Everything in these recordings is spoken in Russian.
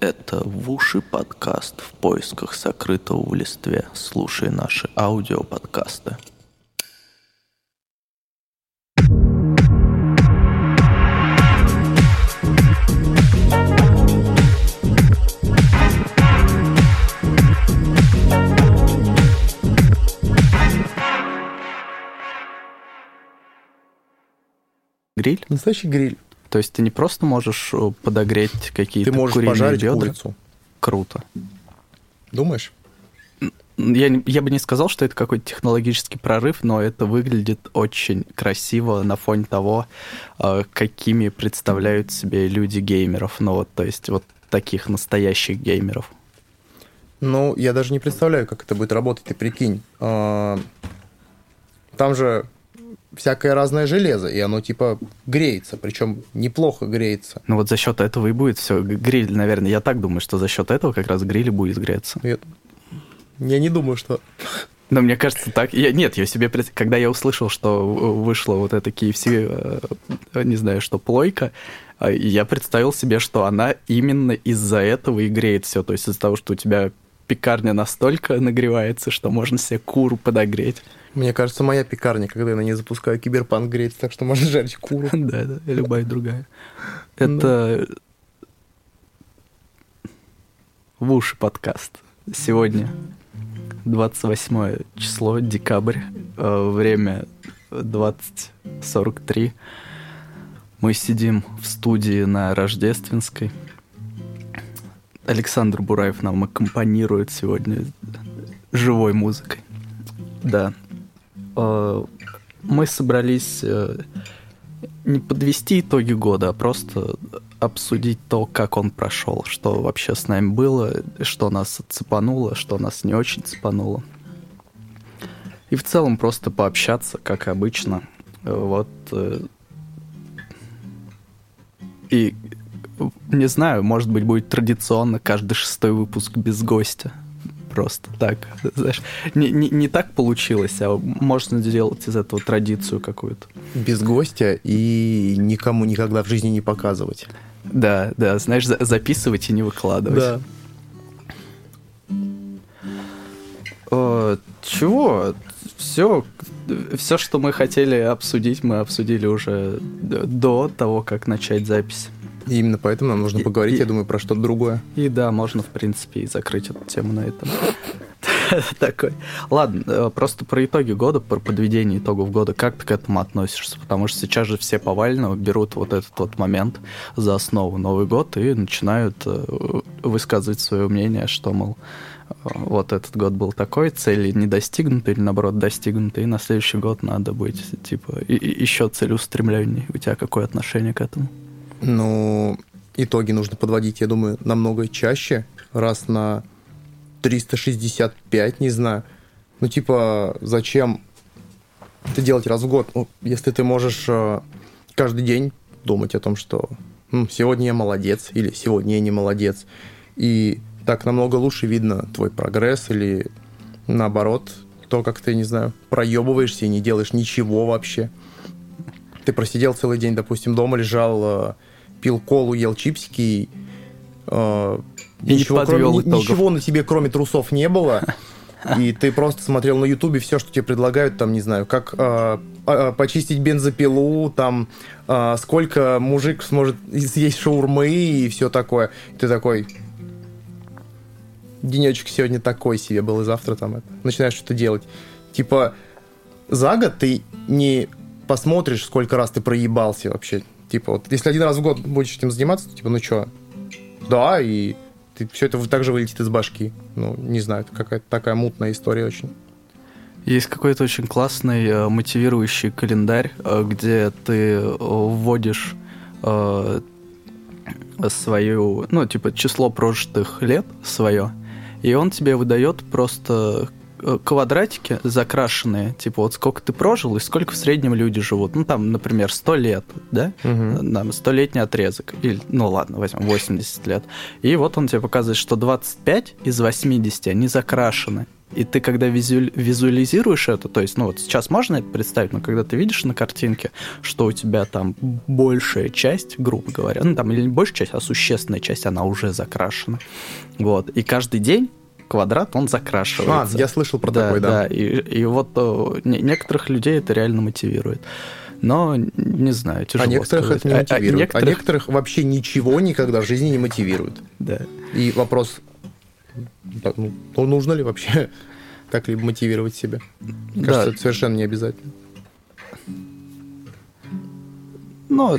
Это в уши подкаст в поисках сокрытого в листве. Слушай наши аудиоподкасты. Гриль? Настоящий гриль. То есть ты не просто можешь э, подогреть какие-то Ты можешь куриные пожарить бедра? курицу. Круто. Думаешь? Я, я бы не сказал, что это какой-то технологический прорыв, но это выглядит очень красиво на фоне того, э, какими представляют себе люди геймеров. Ну вот, то есть вот таких настоящих геймеров. Ну, я даже не представляю, как это будет работать, ты прикинь. А, Там же всякое разное железо, и оно типа греется, причем неплохо греется. Ну вот за счет этого и будет все. Гриль, наверное, я так думаю, что за счет этого как раз гриль и будет греться. Я, я не думаю, что... Но мне кажется, так... Я, нет, я себе... Когда я услышал, что в- вышла вот эта KFC, э, не знаю, что плойка, э, я представил себе, что она именно из-за этого и греет все. То есть из-за того, что у тебя пекарня настолько нагревается, что можно себе куру подогреть. Мне кажется, моя пекарня, когда я на ней запускаю киберпанк, греется, так что можно жарить куру. Да, да, любая другая. Это в уши подкаст. Сегодня 28 число, декабрь, э, время 20.43. Мы сидим в студии на Рождественской. Александр Бураев нам аккомпанирует сегодня живой музыкой. Да. Э, Мы собрались э, не подвести итоги года, а просто обсудить то, как он прошел, что вообще с нами было, что нас цепануло, что нас не очень цепануло. И в целом просто пообщаться, как обычно. Вот. э, И не знаю, может быть, будет традиционно каждый шестой выпуск без гостя. Просто так. Знаешь, не, не, не так получилось, а можно сделать из этого традицию какую-то. Без гостя и никому никогда в жизни не показывать. Да, да, знаешь, за- записывать и не выкладывать. Да. Э, чего? Все, все, что мы хотели обсудить, мы обсудили уже до того, как начать запись. И именно поэтому нам нужно И- поговорить, и- я думаю, про что-то другое. И да, можно, в принципе, и закрыть эту тему на этом. Такой. Ладно, э, просто про итоги года, про подведение итогов года, как ты к этому относишься? Потому что сейчас же все повально берут вот этот вот момент за основу Новый год и начинают э, высказывать свое мнение, что, мол, э, вот этот год был такой, цели не достигнуты или, наоборот, достигнуты, и на следующий год надо быть, типа, и- и- еще целеустремленней. У тебя какое отношение к этому? Ну, итоги нужно подводить, я думаю, намного чаще, раз на 365, не знаю. Ну, типа, зачем это делать раз в год? Ну, если ты можешь э, каждый день думать о том, что «М, сегодня я молодец или сегодня я не молодец. И так намного лучше видно твой прогресс или наоборот, то, как ты, не знаю, проебываешься и не делаешь ничего вообще. Ты просидел целый день, допустим, дома лежал, э, пил колу, ел чипсики, и, э, И не подвёл кроме, итогов. ничего на тебе, кроме трусов, не было. И ты просто смотрел на Ютубе все, что тебе предлагают, там, не знаю, как э, э, почистить бензопилу, там, э, сколько мужик сможет съесть шаурмы и все такое. И ты такой, денечек сегодня такой себе был, и завтра там это. Начинаешь что-то делать. Типа, за год ты не посмотришь, сколько раз ты проебался вообще. Типа, вот если один раз в год будешь этим заниматься, то типа, ну что, да, и ты, все это также вылетит из башки. Ну, не знаю, это какая-то такая мутная история очень. Есть какой-то очень классный э, мотивирующий календарь, э, где ты э, вводишь э, свою, ну, типа, число прожитых лет свое, и он тебе выдает просто квадратики закрашенные, типа, вот сколько ты прожил и сколько в среднем люди живут. Ну, там, например, 100 лет, да? Нам столетний отрезок. Или, ну ладно, возьмем 80 лет. И вот он тебе показывает, что 25 из 80 они закрашены. И ты, когда визу- визуализируешь это, то есть, ну вот сейчас можно это представить, но когда ты видишь на картинке, что у тебя там большая часть, грубо говоря, ну там или не большая часть, а существенная часть, она уже закрашена. Вот. И каждый день квадрат, он закрашивается. А, я слышал про да, такой, да. Да, и, и вот не- некоторых людей это реально мотивирует. Но, не знаю, тяжело А некоторых сказать. это не А- а мотивирует. А некоторых- некоторых вообще ничего никогда в жизни не мотивирует. Да. И вопрос, ну, ну, нужно ли вообще как-либо мотивировать себя? Мне Да. Кажется, это совершенно не обязательно. Ну,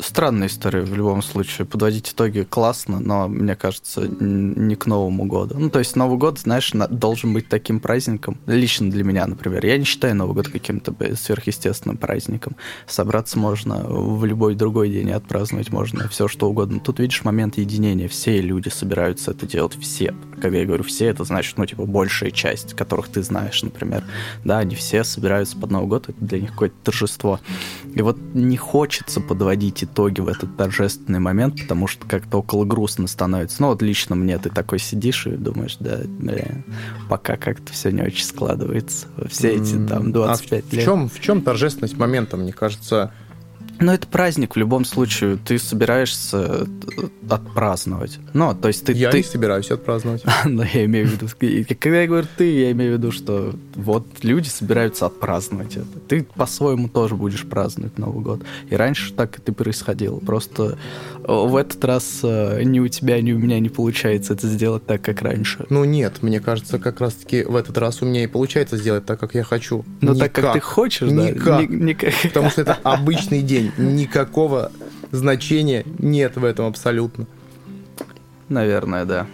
странная история в любом случае. Подводить итоги классно, но, мне кажется, не к Новому году. Ну, то есть Новый год, знаешь, на- должен быть таким праздником. Лично для меня, например. Я не считаю Новый год каким-то сверхъестественным праздником. Собраться можно в любой другой день и отпраздновать можно все, что угодно. Тут, видишь, момент единения. Все люди собираются это делать. Все. Когда я говорю все, это значит, ну, типа, большая часть, которых ты знаешь, например. Да, они все собираются под Новый год. Это для них какое-то торжество. И вот не хочется подводить итоги в этот торжественный момент, потому что как-то около грустно становится. Ну вот лично мне ты такой сидишь и думаешь, да, бля, пока как-то все не очень складывается. Все эти там 25 а в, лет. В чем, в чем торжественность момента, мне кажется? Ну, это праздник в любом случае. Ты собираешься э, отпраздновать. Ну, то есть ты... я ты... не собираюсь отпраздновать. Но я имею в виду, когда я говорю ты, я имею в виду, что вот люди собираются отпраздновать это. Ты по-своему тоже будешь праздновать Новый год. И раньше так это и происходило. Просто в этот раз э, ни у тебя, ни у меня не получается это сделать так, как раньше. Ну нет, мне кажется, как раз-таки в этот раз у меня и получается сделать так, как я хочу. Но так, как ты хочешь, да? Никак. Ни- никак. Потому что это обычный день. Никакого значения нет в этом абсолютно. Наверное, да.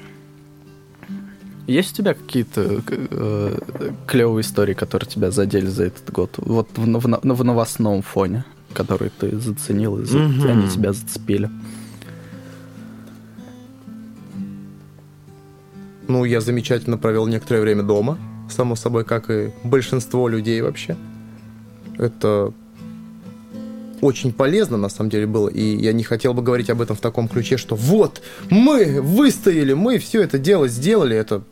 Есть у тебя какие-то э, клевые истории, которые тебя задели за этот год? Вот в, в, в новостном фоне, который ты заценил, и за- Мгм. они тебя зацепили. Ну, я замечательно провел некоторое время дома, само собой, как и большинство людей вообще. Это очень полезно, на самом деле, было. И я не хотел бы говорить об этом в таком ключе, что вот, мы выстояли, мы все это дело сделали. Это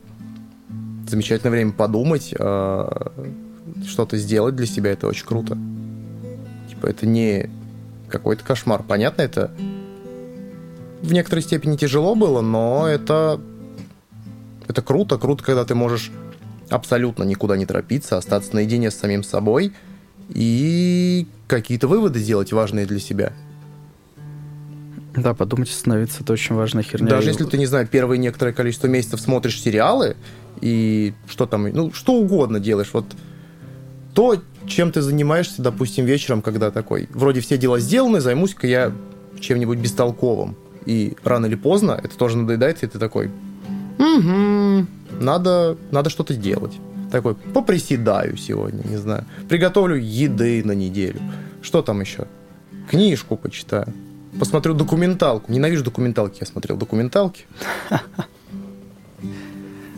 замечательное время подумать, а, что-то сделать для себя, это очень круто. Типа, это не какой-то кошмар. Понятно, это в некоторой степени тяжело было, но это это круто, круто, когда ты можешь абсолютно никуда не торопиться, остаться наедине с самим собой и какие-то выводы сделать важные для себя. Да, подумать, становится это очень важная херня. Даже если ты, не знаю, первые некоторое количество месяцев смотришь сериалы и что там, ну, что угодно делаешь, вот то, чем ты занимаешься, допустим, вечером, когда такой, вроде все дела сделаны, займусь-ка я чем-нибудь бестолковым. И рано или поздно это тоже надоедает, и ты такой, угу, надо, надо что-то делать. Такой, поприседаю сегодня, не знаю. Приготовлю еды на неделю. Что там еще? Книжку почитаю. Посмотрю документалку. Ненавижу документалки. Я смотрел документалки.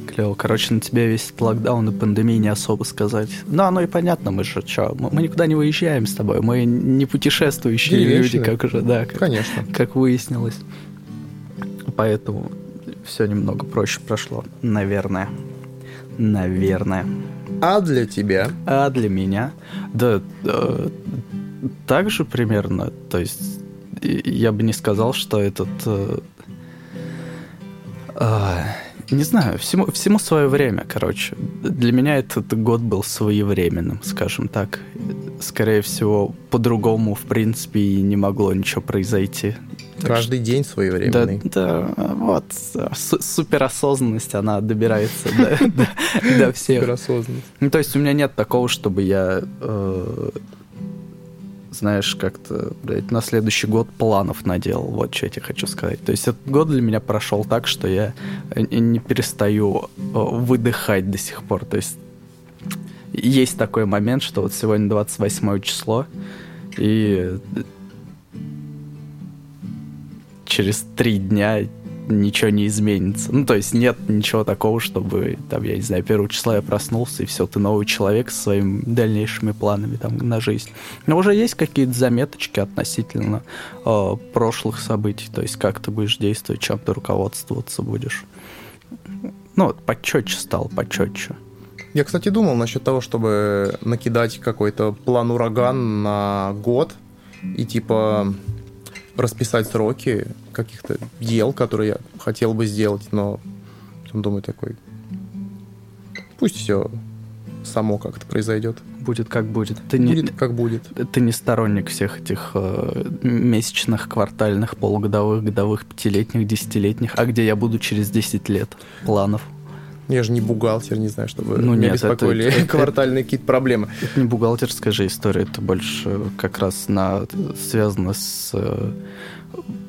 Клево. Короче, на тебя весь этот локдаун и пандемия не особо сказать. Ну, оно и понятно, мы же что, мы, никуда не выезжаем с тобой, мы не путешествующие люди, Деревенщины. как уже, да, как, Конечно. как выяснилось. Поэтому все немного проще прошло, наверное. Наверное. А для тебя? А для меня, да, э, так же примерно, то есть я бы не сказал, что этот... э, а, не знаю, всему, всему свое время, короче. Для меня этот год был своевременным, скажем так. Скорее всего, по-другому, в принципе, и не могло ничего произойти. Каждый день своевременный. Да, да, вот, су- суперосознанность, она добирается до, всех. Суперосознанность. Ну, то есть у меня нет такого, чтобы я, э, знаешь, как-то, блядь, на следующий год планов наделал. Вот что я тебе хочу сказать. То есть этот год для меня прошел так, что я э, не перестаю э, выдыхать до сих пор. То есть есть такой момент, что вот сегодня 28 число, и через три дня ничего не изменится. Ну, то есть нет ничего такого, чтобы, там, я не знаю, первого числа я проснулся, и все, ты новый человек со своими дальнейшими планами там на жизнь. Но уже есть какие-то заметочки относительно э, прошлых событий, то есть как ты будешь действовать, чем ты руководствоваться будешь. Ну, вот почетче стал, почетче. Я, кстати, думал насчет того, чтобы накидать какой-то план ураган на год и типа расписать сроки каких-то дел, которые я хотел бы сделать, но потом думаю такой, пусть все само как-то произойдет. Будет как будет. Ты будет не, как будет. Ты не сторонник всех этих э, месячных, квартальных, полугодовых, годовых, пятилетних, десятилетних, а где я буду через 10 лет планов. Я же не бухгалтер, не знаю, чтобы ну, меня нет, беспокоили это, это, квартальные какие-то проблемы. Это не бухгалтерская же история, это больше как раз на, связано с э,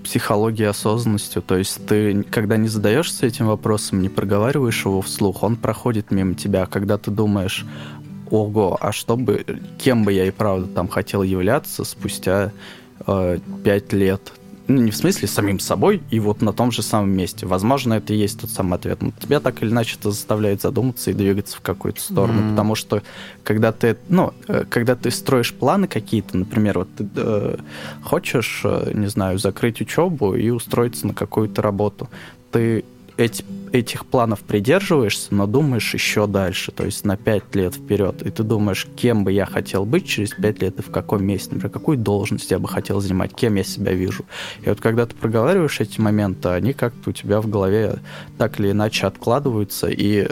психологией, осознанностью. То есть ты, когда не задаешься этим вопросом, не проговариваешь его вслух, он проходит мимо тебя. Когда ты думаешь, ого, а что бы, кем бы я и правда там хотел являться спустя э, пять лет, ну, не в смысле самим собой, и вот на том же самом месте. Возможно, это и есть тот самый ответ. Но тебя так или иначе это заставляет задуматься и двигаться в какую-то сторону. Mm. Потому что когда ты, ну, э, когда ты строишь планы какие-то, например, вот ты э, хочешь, э, не знаю, закрыть учебу и устроиться на какую-то работу, ты эти, этих планов придерживаешься, но думаешь еще дальше, то есть на 5 лет вперед. И ты думаешь, кем бы я хотел быть через 5 лет и в каком месте, например, какую должность я бы хотел занимать, кем я себя вижу. И вот когда ты проговариваешь эти моменты, они как-то у тебя в голове так или иначе откладываются, и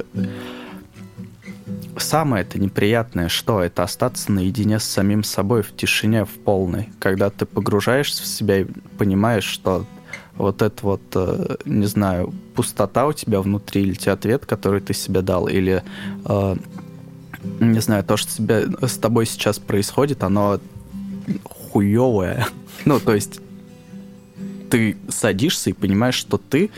самое это неприятное, что это остаться наедине с самим собой в тишине, в полной, когда ты погружаешься в себя и понимаешь, что вот это вот, э, не знаю, пустота у тебя внутри, или те ответ, который ты себе дал, или, э, не знаю, то, что тебя, с тобой сейчас происходит, оно хуевое. ну, то есть ты садишься и понимаешь, что ты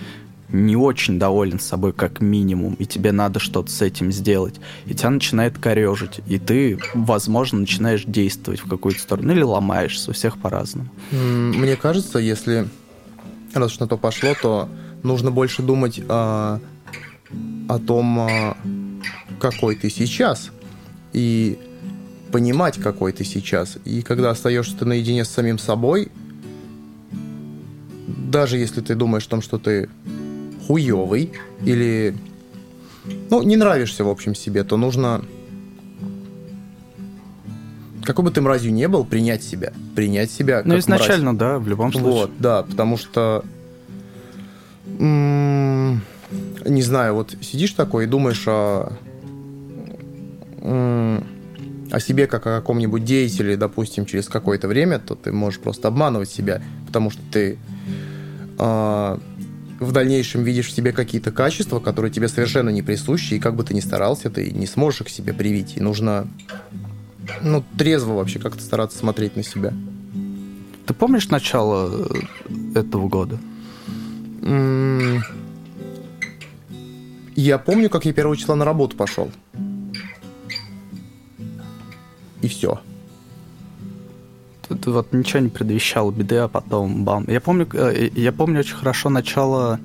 не очень доволен собой как минимум, и тебе надо что-то с этим сделать, и тебя начинает корежить, и ты, возможно, начинаешь действовать в какую-то сторону, или ломаешься, у всех по-разному. Мне кажется, если раз уж на то пошло, то нужно больше думать о, о том, а, какой ты сейчас, и понимать, какой ты сейчас. И когда остаешься ты наедине с самим собой, даже если ты думаешь о том, что ты хуёвый или ну, не нравишься, в общем, себе, то нужно какой бы ты мразью не был, принять себя. Принять себя Ну, изначально, мразь. да, в любом случае. Вот, да, потому что... М- не знаю, вот сидишь такой и думаешь о... О себе как о каком-нибудь деятеле, допустим, через какое-то время, то ты можешь просто обманывать себя, потому что ты э, в дальнейшем видишь в себе какие-то качества, которые тебе совершенно не присущи, и как бы ты ни старался, ты не сможешь их себе привить. И нужно ну, трезво вообще как-то стараться смотреть на себя. Ты помнишь начало э, этого года? Я помню, как я первого числа на работу пошел. И все. Тут вот ничего не предвещало беды, а потом бам. Я помню, э, я помню очень хорошо начало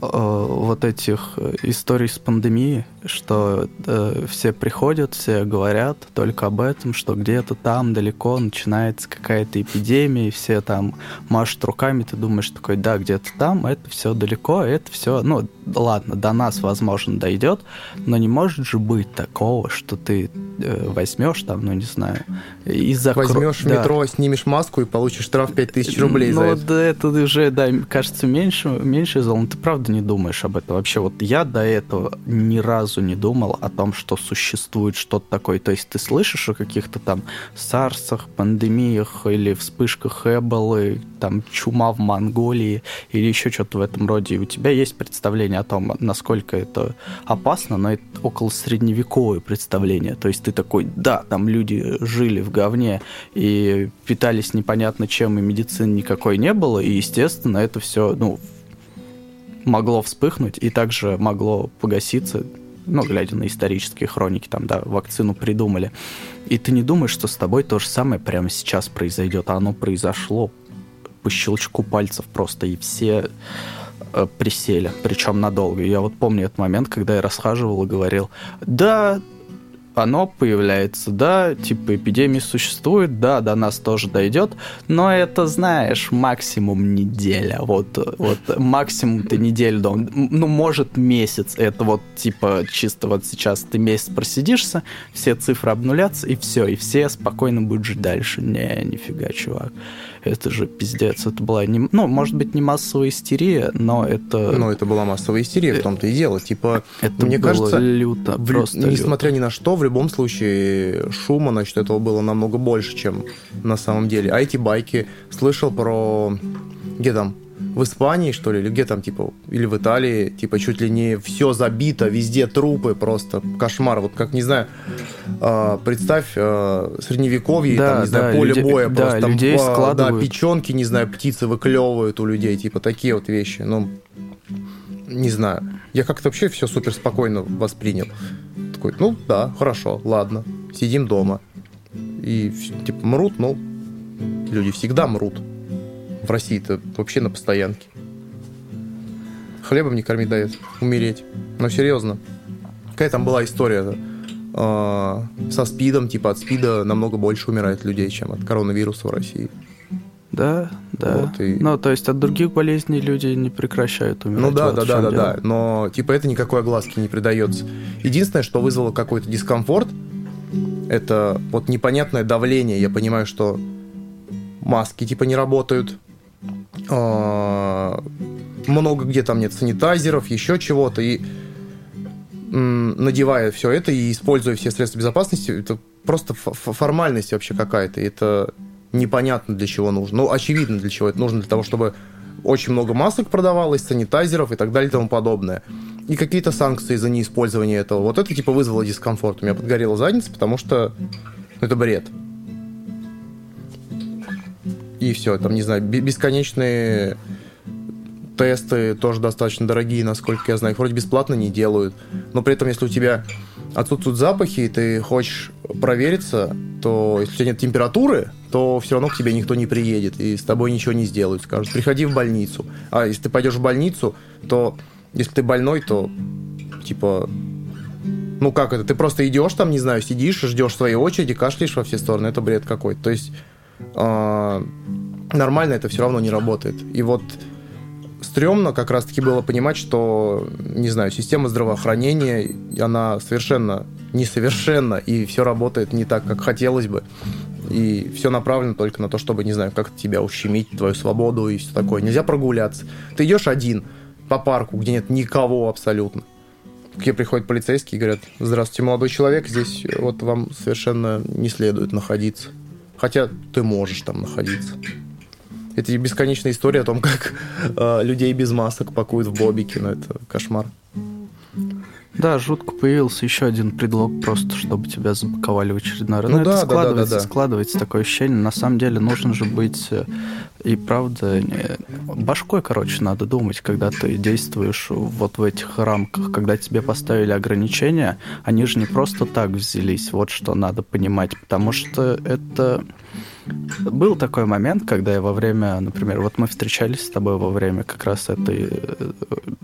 вот этих историй с пандемией, что э, все приходят, все говорят только об этом, что где-то там далеко начинается какая-то эпидемия, и все там машут руками, ты думаешь такой, да, где-то там, это все далеко, это все, ну, ладно, до нас, возможно, дойдет, но не может же быть такого, что ты э, возьмешь там, ну, не знаю, и закро... Возьмешь да. метро, снимешь маску и получишь штраф 5000 рублей ну, за это. да, это уже, да, кажется, меньше, меньше зол, но ты правда не думаешь об этом. Вообще, вот я до этого ни разу разу не думал о том, что существует что-то такое. То есть ты слышишь о каких-то там сарсах, пандемиях или вспышках Эболы, там чума в Монголии или еще что-то в этом роде. И у тебя есть представление о том, насколько это опасно, но это около средневековое представление. То есть ты такой, да, там люди жили в говне и питались непонятно чем, и медицины никакой не было, и, естественно, это все, ну, могло вспыхнуть и также могло погаситься ну, глядя на исторические хроники, там, да, вакцину придумали. И ты не думаешь, что с тобой то же самое прямо сейчас произойдет, а оно произошло по щелчку пальцев просто, и все э, присели, причем надолго. Я вот помню этот момент, когда я расхаживал и говорил, да, оно появляется, да, типа эпидемия существует, да, до нас тоже дойдет, но это, знаешь, максимум неделя, вот, вот максимум ты неделю дома, ну, может месяц, это вот, типа, чисто вот сейчас ты месяц просидишься, все цифры обнулятся, и все, и все спокойно будут жить дальше. Не, нифига, чувак. Это же пиздец. Это была, не, ну, может быть, не массовая истерия, но это... Но это была массовая истерия, в том-то и дело. Типа, это мне было кажется, люто, в- просто несмотря люто. ни на что, в любом случае шума насчет этого было намного больше, чем на самом деле. А эти байки слышал про... Где там? В Испании, что ли, или где там, типа, или в Италии, типа, чуть ли не все забито, везде трупы, просто кошмар. Вот как, не знаю, а, представь, а, средневековье, Да, там, не знаю, да, поле люди- боя, да, просто там, людей да, складывают. печенки, не знаю, птицы выклевывают у людей, типа, такие вот вещи. Ну, не знаю. Я как-то вообще все супер спокойно воспринял. Такой, ну да, хорошо, ладно, сидим дома. И типа мрут, ну, люди всегда мрут. В России-то вообще на постоянке. Хлебом не кормить дает, умереть. Но серьезно. Какая там была история э, со СПИДом, типа от СПИДа намного больше умирает людей, чем от коронавируса в России. Да, да. Вот и- Ну, то есть от других болезней люди не прекращают умирать. Ну да, вот да, да, да, дело. да. Но типа это никакой огласки не придается. Единственное, что вызвало какой-то дискомфорт, это вот непонятное давление. Я понимаю, что маски типа не работают. А, Много где там нет санитайзеров, еще чего-то. И надевая все это и используя все средства безопасности, это просто формальность вообще какая-то. Это непонятно для чего нужно. Ну, очевидно, для чего это нужно. Для того, чтобы очень много масок продавалось, санитайзеров и так далее и тому подобное. И какие-то санкции за неиспользование этого. Вот это типа вызвало дискомфорт. У меня подгорела задница, потому что это бред. И все, там, не знаю, бе- бесконечные тесты тоже достаточно дорогие, насколько я знаю. Их вроде бесплатно не делают. Но при этом, если у тебя отсутствуют запахи, и ты хочешь провериться, то если у тебя нет температуры, то все равно к тебе никто не приедет, и с тобой ничего не сделают. Скажут, приходи в больницу. А если ты пойдешь в больницу, то если ты больной, то типа... Ну как это? Ты просто идешь там, не знаю, сидишь, ждешь своей очереди, кашляешь во все стороны. Это бред какой-то. То есть нормально это все равно не работает. И вот стрёмно как раз-таки было понимать, что, не знаю, система здравоохранения, она совершенно несовершенна, и все работает не так, как хотелось бы. И все направлено только на то, чтобы, не знаю, как тебя ущемить, твою свободу и все такое. Нельзя прогуляться. Ты идешь один по парку, где нет никого абсолютно. К тебе приходят полицейские и говорят, здравствуйте, молодой человек, здесь вот вам совершенно не следует находиться. Хотя ты можешь там находиться. Это бесконечная история о том, как э, людей без масок пакуют в бобики, но это кошмар. Да, жутко появился еще один предлог просто, чтобы тебя запаковали в очередной раз. Ну Ну, да, да, это да, да, складывается, да. складывается такое ощущение. На самом деле нужно же быть э, и правда башкой, короче, надо думать, когда ты действуешь вот в этих рамках, когда тебе поставили ограничения, они же не просто так взялись. Вот что надо понимать, потому что это был такой момент, когда я во время, например, вот мы встречались с тобой во время как раз этой э,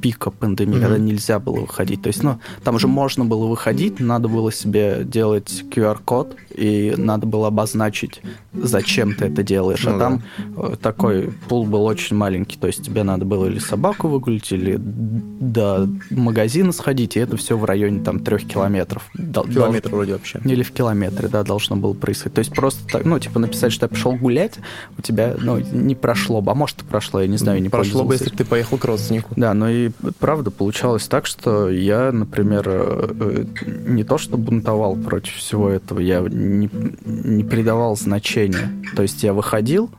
пика пандемии, Мгм. когда нельзя было выходить. То есть, ну, там же можно было выходить, надо было себе делать QR-код, и надо было обозначить, зачем ты это делаешь. Ну а там э, такой пул был очень маленький, то есть тебе надо было или собаку выгулить, или до магазина сходить, и это все в районе там трех километров. Дол- Километр вроде вообще. или в километре, да, должно было происходить. То есть просто так, ну, типа написать, что я пошел гулять, у тебя, ну, не прошло бы, а может и прошло, я не знаю, не Прошло бы, если бы ты поехал к родственнику. да, но и правда получалось так, что я, например, э, э, не то что бунтовал против всего этого, я не, не придавал значения. То есть я выходил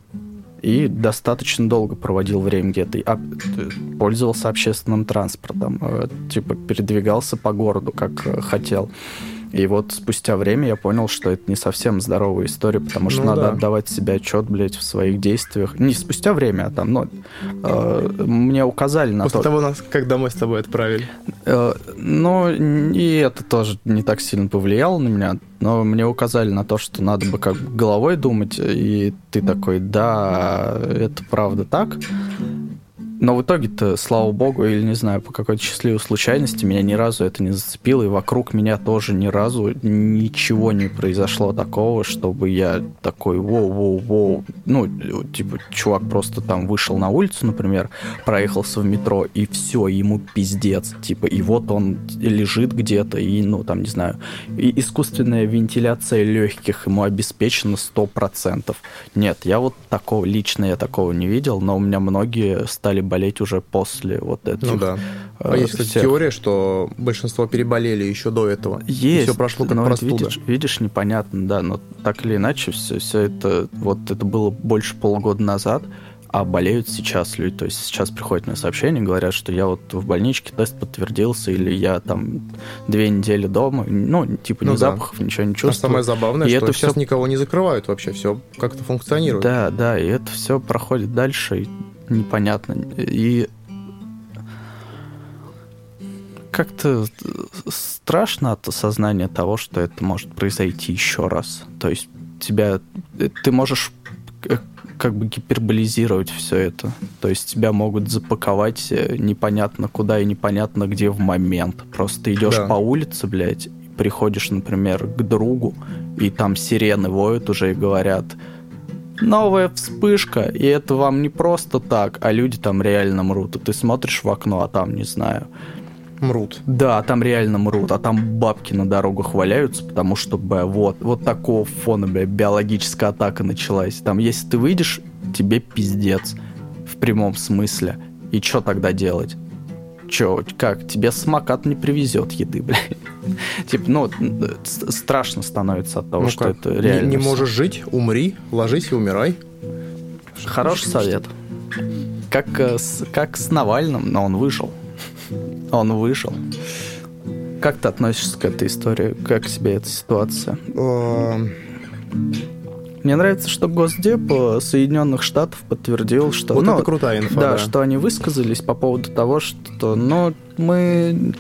и достаточно долго проводил время где-то, а, э, пользовался общественным транспортом, э, типа передвигался по городу, как э, хотел. И вот спустя время я понял, что это не совсем здоровая история, потому что Ну надо да. отдавать себе отчет, блядь, в своих действиях. Не спустя время, а там, ну, э, мне указали на После то... того, нас, как домой с тобой отправили. Э, Ну, и это тоже не так сильно повлияло на меня, но мне указали на то, что надо бы как бы головой думать, и ты такой, да, это правда так. Но в итоге-то, слава богу, или не знаю, по какой-то счастливой случайности, меня ни разу это не зацепило, и вокруг меня тоже ни разу ничего не произошло такого, чтобы я такой, воу-воу-воу, ну, типа, чувак просто там вышел на улицу, например, проехался в метро, и все, ему пиздец, типа, и вот он лежит где-то, и, ну, там, не знаю, и искусственная вентиляция легких ему обеспечена 100%. Нет, я вот такого, лично я такого не видел, но у меня многие стали болеть уже после вот этого. Ну да. А есть, кстати, всех. теория, что большинство переболели еще до этого. Есть. И все прошло как но простуда. Видишь, видишь, непонятно, да, но так или иначе все, все это, вот это было больше полугода назад, а болеют сейчас люди. То есть сейчас приходят мне сообщения, говорят, что я вот в больничке тест подтвердился, или я там две недели дома, ну, типа, ни ну, запахов, да. ничего не чувствую. А самое забавное, и что это сейчас все... никого не закрывают вообще, все как-то функционирует. Да, да, и это все проходит дальше, непонятно. И как-то страшно от осознания того, что это может произойти еще раз. То есть тебя, ты можешь как бы гиперболизировать все это. То есть тебя могут запаковать э, непонятно куда и непонятно где в момент. Просто ты идешь да. по улице, блядь, приходишь, например, к другу, и там сирены воют уже и говорят, новая вспышка, и это вам не просто так, а люди там реально мрут. И ты смотришь в окно, а там, не знаю... Мрут. Да, там реально мрут, а там бабки на дорогах валяются, потому что, б, вот, вот такого фона, бля, биологическая атака началась. Там, если ты выйдешь, тебе пиздец. В прямом смысле. И что тогда делать? Че, как, тебе смакат не привезет еды, блядь. Типа, ну, страшно становится от того, ну что это реально. Не, не можешь жить, умри, ложись и умирай. Хороший совет. Как, э, как с Навальным, но он вышел. Он вышел. Как ты относишься к этой истории? Как тебе эта ситуация? Мне нравится, что Госдеп Соединенных Штатов подтвердил, что... Вот ну, это крутая инфа, да, да. что они высказались по поводу того, что, ну, мы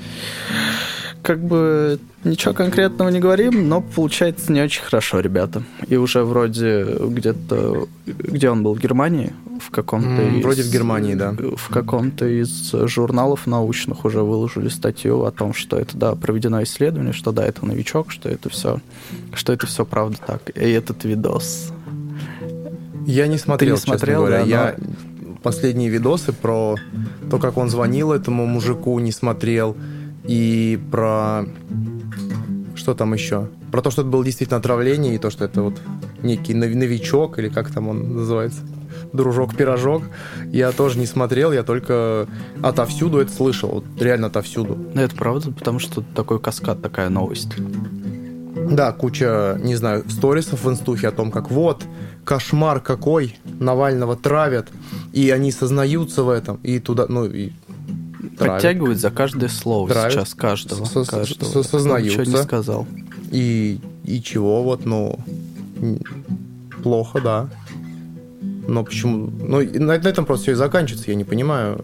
как бы ничего конкретного не говорим, но получается не очень хорошо, ребята. И уже вроде где-то... Где он был? В Германии? В каком-то mm, из... Вроде в Германии, да. В каком-то из журналов научных уже выложили статью о том, что это, да, проведено исследование, что да, это новичок, что это все... Что это все правда так. И этот видос... Я не смотрел, Ты не смотрел, говоря. Да, но... Я последние видосы про то, как он звонил этому мужику, не смотрел и про... Что там еще? Про то, что это было действительно отравление, и то, что это вот некий новичок, или как там он называется, дружок-пирожок. Я тоже не смотрел, я только отовсюду это слышал, вот реально отовсюду. Ну, это правда, потому что такой каскад, такая новость. Да, куча, не знаю, сторисов в инстухе о том, как вот, кошмар какой, Навального травят, и они сознаются в этом, и туда, ну, и Подтягивают за каждое слово Травят. сейчас каждого. Со каждого. Сознаются. Ничего не сказал. И, и чего вот, ну, плохо, да. Но почему? Ну, на, на этом просто все и заканчивается, я не понимаю.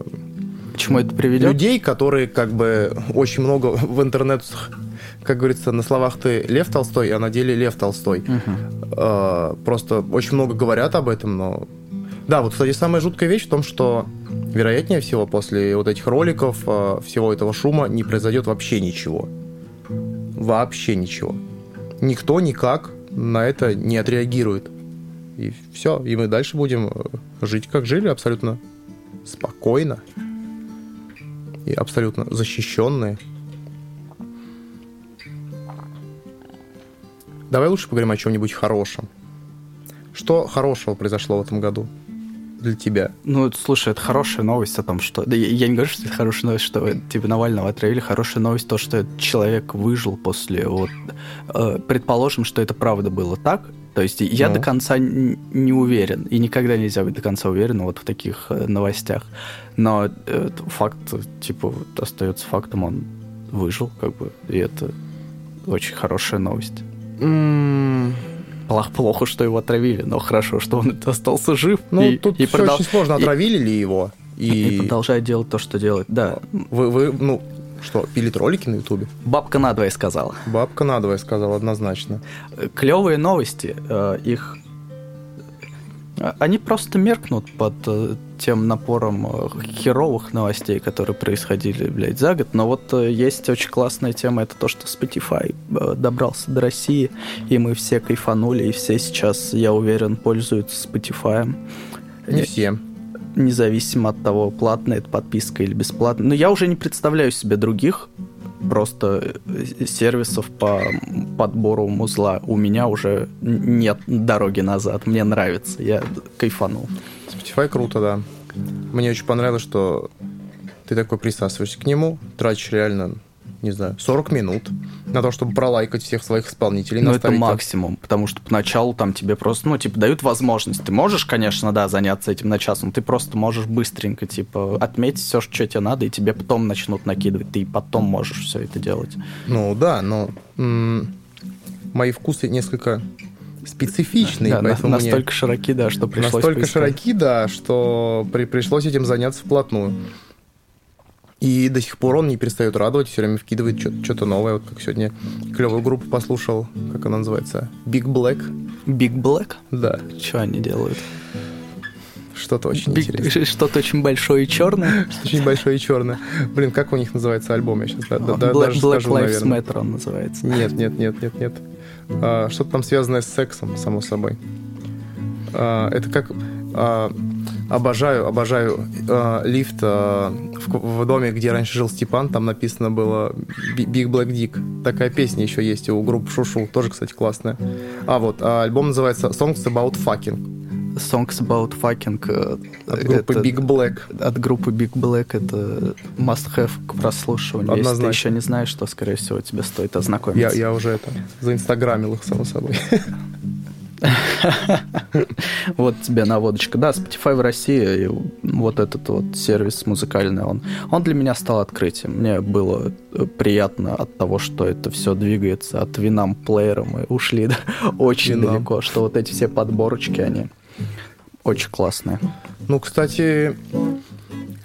Почему это приведет? Людей, которые как бы очень много в интернет, как говорится, на словах ты Лев Толстой, а на деле Лев Толстой. Угу. Э, просто очень много говорят об этом, но... Да, вот, кстати, самая жуткая вещь в том, что вероятнее всего, после вот этих роликов, э, всего этого шума не произойдет вообще ничего. Вообще ничего. Никто никак на это не отреагирует. И все, и мы дальше будем э, жить, как жили, абсолютно спокойно и абсолютно защищенные. Давай лучше поговорим о чем-нибудь хорошем. Что хорошего произошло в этом году? Для тебя? Ну, слушай, это хорошая новость о том, что... Да, я не говорю, что это хорошая новость, что типа Навального отравили. Хорошая новость то, что этот человек выжил после... Вот, э, предположим, что это правда было так. То есть я ну. до конца не уверен. И никогда нельзя быть до конца уверен вот в таких э, новостях. Но э, факт, типа, остается фактом, он выжил, как бы. И это очень хорошая новость. Mm плохо, что его отравили, но хорошо, что он остался жив. Ну, и, тут и все продол... очень сложно, отравили и... ли его. И... и продолжает делать то, что делает, да. Вы, вы ну, что, пилит ролики на Ютубе? Бабка надвое сказала. Бабка надвое сказала, однозначно. Клевые новости, э, их Они просто меркнут под э, тем напором э, херовых новостей, которые происходили, блядь, за год. Но вот э, есть очень классная тема, это то, что Spotify добрался до России, и мы все кайфанули, и все сейчас, я уверен, пользуются Spotify. Не все. Независимо от того, платная это подписка или бесплатная. Но я уже не представляю себе других просто э, сервисов по подбору музла. У меня уже нет дороги назад. Мне нравится. Я кайфанул. Spotify круто, да. Мне очень понравилось, что ты такой присасываешься к нему, тратишь реально, не знаю, 40 минут на то, чтобы пролайкать всех своих исполнителей. Ну, это максимум, потому что поначалу там тебе просто, ну, типа, дают возможность. Ты можешь, конечно, да, заняться этим на час, но ты просто можешь быстренько, типа, отметить все, что тебе надо, и тебе потом начнут накидывать. Ты и потом можешь все это делать. Ну да, но м, мои вкусы несколько специфичные, Да, поэтому мне настолько широки, да, что пришлось настолько поискать. широки, да, что при- пришлось этим заняться вплотную. И до сих пор он не перестает радовать, все время вкидывает что-то новое. Вот как сегодня клевую группу послушал, как она называется? Big Black. Big Black? Да, Что они делают? что-то очень Big- интересное. Что-то очень большое и черное. Очень большое и черное. Блин, как у них называется альбом? Я сейчас Black, даже Black скажу, Lives наверное. Matter он называется. Нет, нет, нет, нет, нет. А, что-то там связанное с сексом, само собой. А, это как... а, обожаю, обожаю а, лифт а, в, в доме, где раньше жил Степан, там написано было Big Black Dick. Такая песня еще есть у группы Шушу, тоже, кстати, классная. А вот, а альбом называется Songs About Fucking Songs About Fucking э, от группы это- Big Black. от группы Big Black это must-have к прослушиванию. Если ты Однозначно. еще не знаешь, то, скорее всего, тебе стоит Я, ознакомиться. я уже это заинстаграмил их, само собой. Вот тебе наводочка. Да, Spotify в России, вот этот вот сервис музыкальный, он, он для меня стал открытием. Мне было э, приятно от того, что это все двигается от винам плеера. Мы ушли да, очень Винам. далеко, что вот эти все подборочки, они очень классные. Ну, кстати,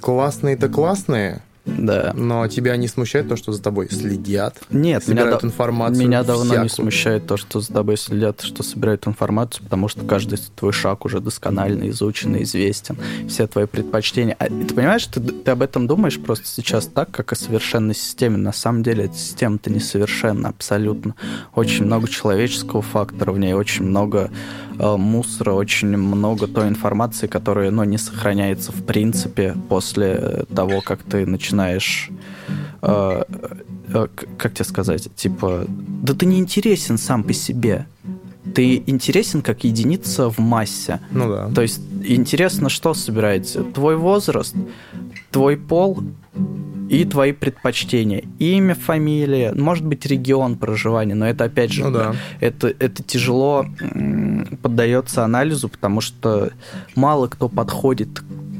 классные-то классные, Да. но тебя не смущает то, что за тобой следят, Нет, меня, собирают да- информацию меня давно не смущает то, что за тобой следят, что собирают информацию, потому что каждый твой шаг уже досконально изучен и известен, все твои предпочтения. А ты понимаешь, ты, ты об этом думаешь просто сейчас так, как о совершенной системе. На самом деле эта система-то несовершенна абсолютно. Очень много человеческого фактора в ней, очень много э, мусора, очень много той информации, которая ну, не сохраняется в принципе после того, как ты начинаешь э, э, к- как тебе сказать, типа, да ты не интересен сам по себе. Ты интересен как единица в массе. Ну да. То есть интересно, что собираете? Твой возраст, твой пол и твои предпочтения. Имя, фамилия, может быть, регион проживания, но это опять же, Ну да. это, это тяжело поддается анализу, потому что мало кто подходит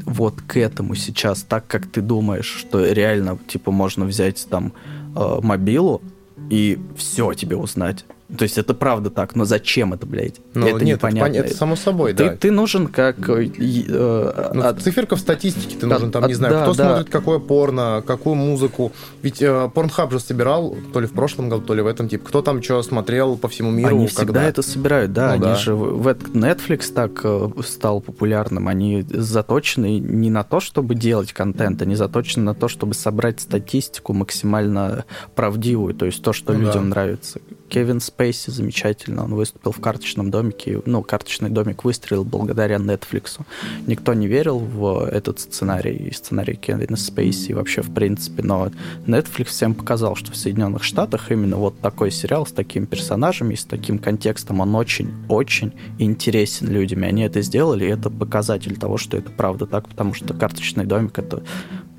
вот к этому сейчас, так как ты думаешь, что реально, типа, можно взять там э, мобилу и все тебе узнать. То есть это правда так, но зачем это, блядь? Ну, это нет, это, непонятно. пон- это само собой, ты, да. ты нужен как... э, э, Ну, от- циферка в статистике ты Да, нужен, там, от- не знаю, да, кто да. смотрит какое порно, какую музыку. Ведь э, Порнхаб же собирал, то ли в прошлом году, то ли в этом, типа, кто там что смотрел по всему миру, Они всегда когда. это собирают, да. Ну они да. же в Netflix так э, стал популярным. Они заточены не на то, чтобы делать контент, они заточены на то, чтобы собрать статистику максимально правдивую, то есть то, что Ну да. людям нравится. Кевин Спейси замечательно, он выступил в карточном домике, ну, карточный домик выстрелил благодаря Netflix. Никто не верил в этот сценарий, и сценарий Кевина Спейси, вообще в принципе, но Netflix всем показал, что в Соединенных Штатах именно вот такой сериал с такими персонажами с таким контекстом, он очень-очень интересен людям, и они это сделали, и это показатель того, что это правда так, потому что карточный домик — это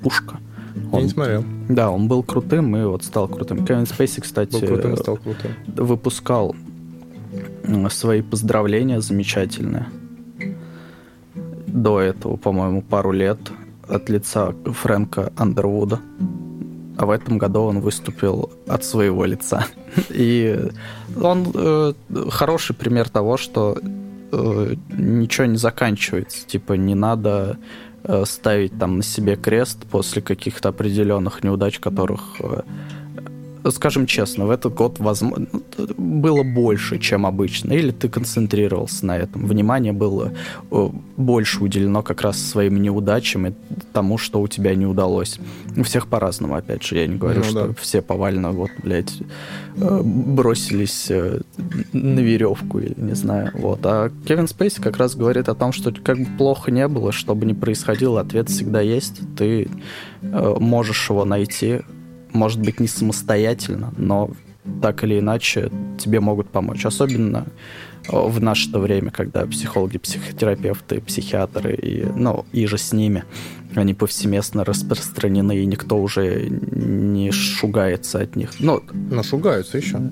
пушка. Я не Он- смотрел. да, он был крутым и вот стал крутым. Кевин Спейси, кстати, Был крутым стал крутым. выпускал свои поздравления замечательные. До этого, по-моему, пару лет от лица Фрэнка Андервуда. А в этом году он выступил от своего лица. И он э, хороший пример того, что э, ничего не заканчивается. Типа не надо ставить там на себе крест после каких-то определенных неудач, которых э, скажем честно, в этот год возможно, было больше, чем обычно. Или ты концентрировался на этом. Внимание было э, больше уделено как раз своим неудачам и тому, что у тебя не удалось. У всех по-разному, опять же. Я не говорю, ну, что да. все повально вот, блядь, э, бросились э, на веревку или не знаю. Вот. А Кевин Спейси как раз говорит о том, что как бы плохо не было, что бы ни происходило, ответ всегда есть. Ты можешь его найти может быть, не самостоятельно, но так или иначе тебе могут помочь. Особенно э, в наше время, когда психологи, психотерапевты, психиатры и, ну, и же с ними, они повсеместно распространены, и никто уже не шугается от них. Ну, но шугаются еще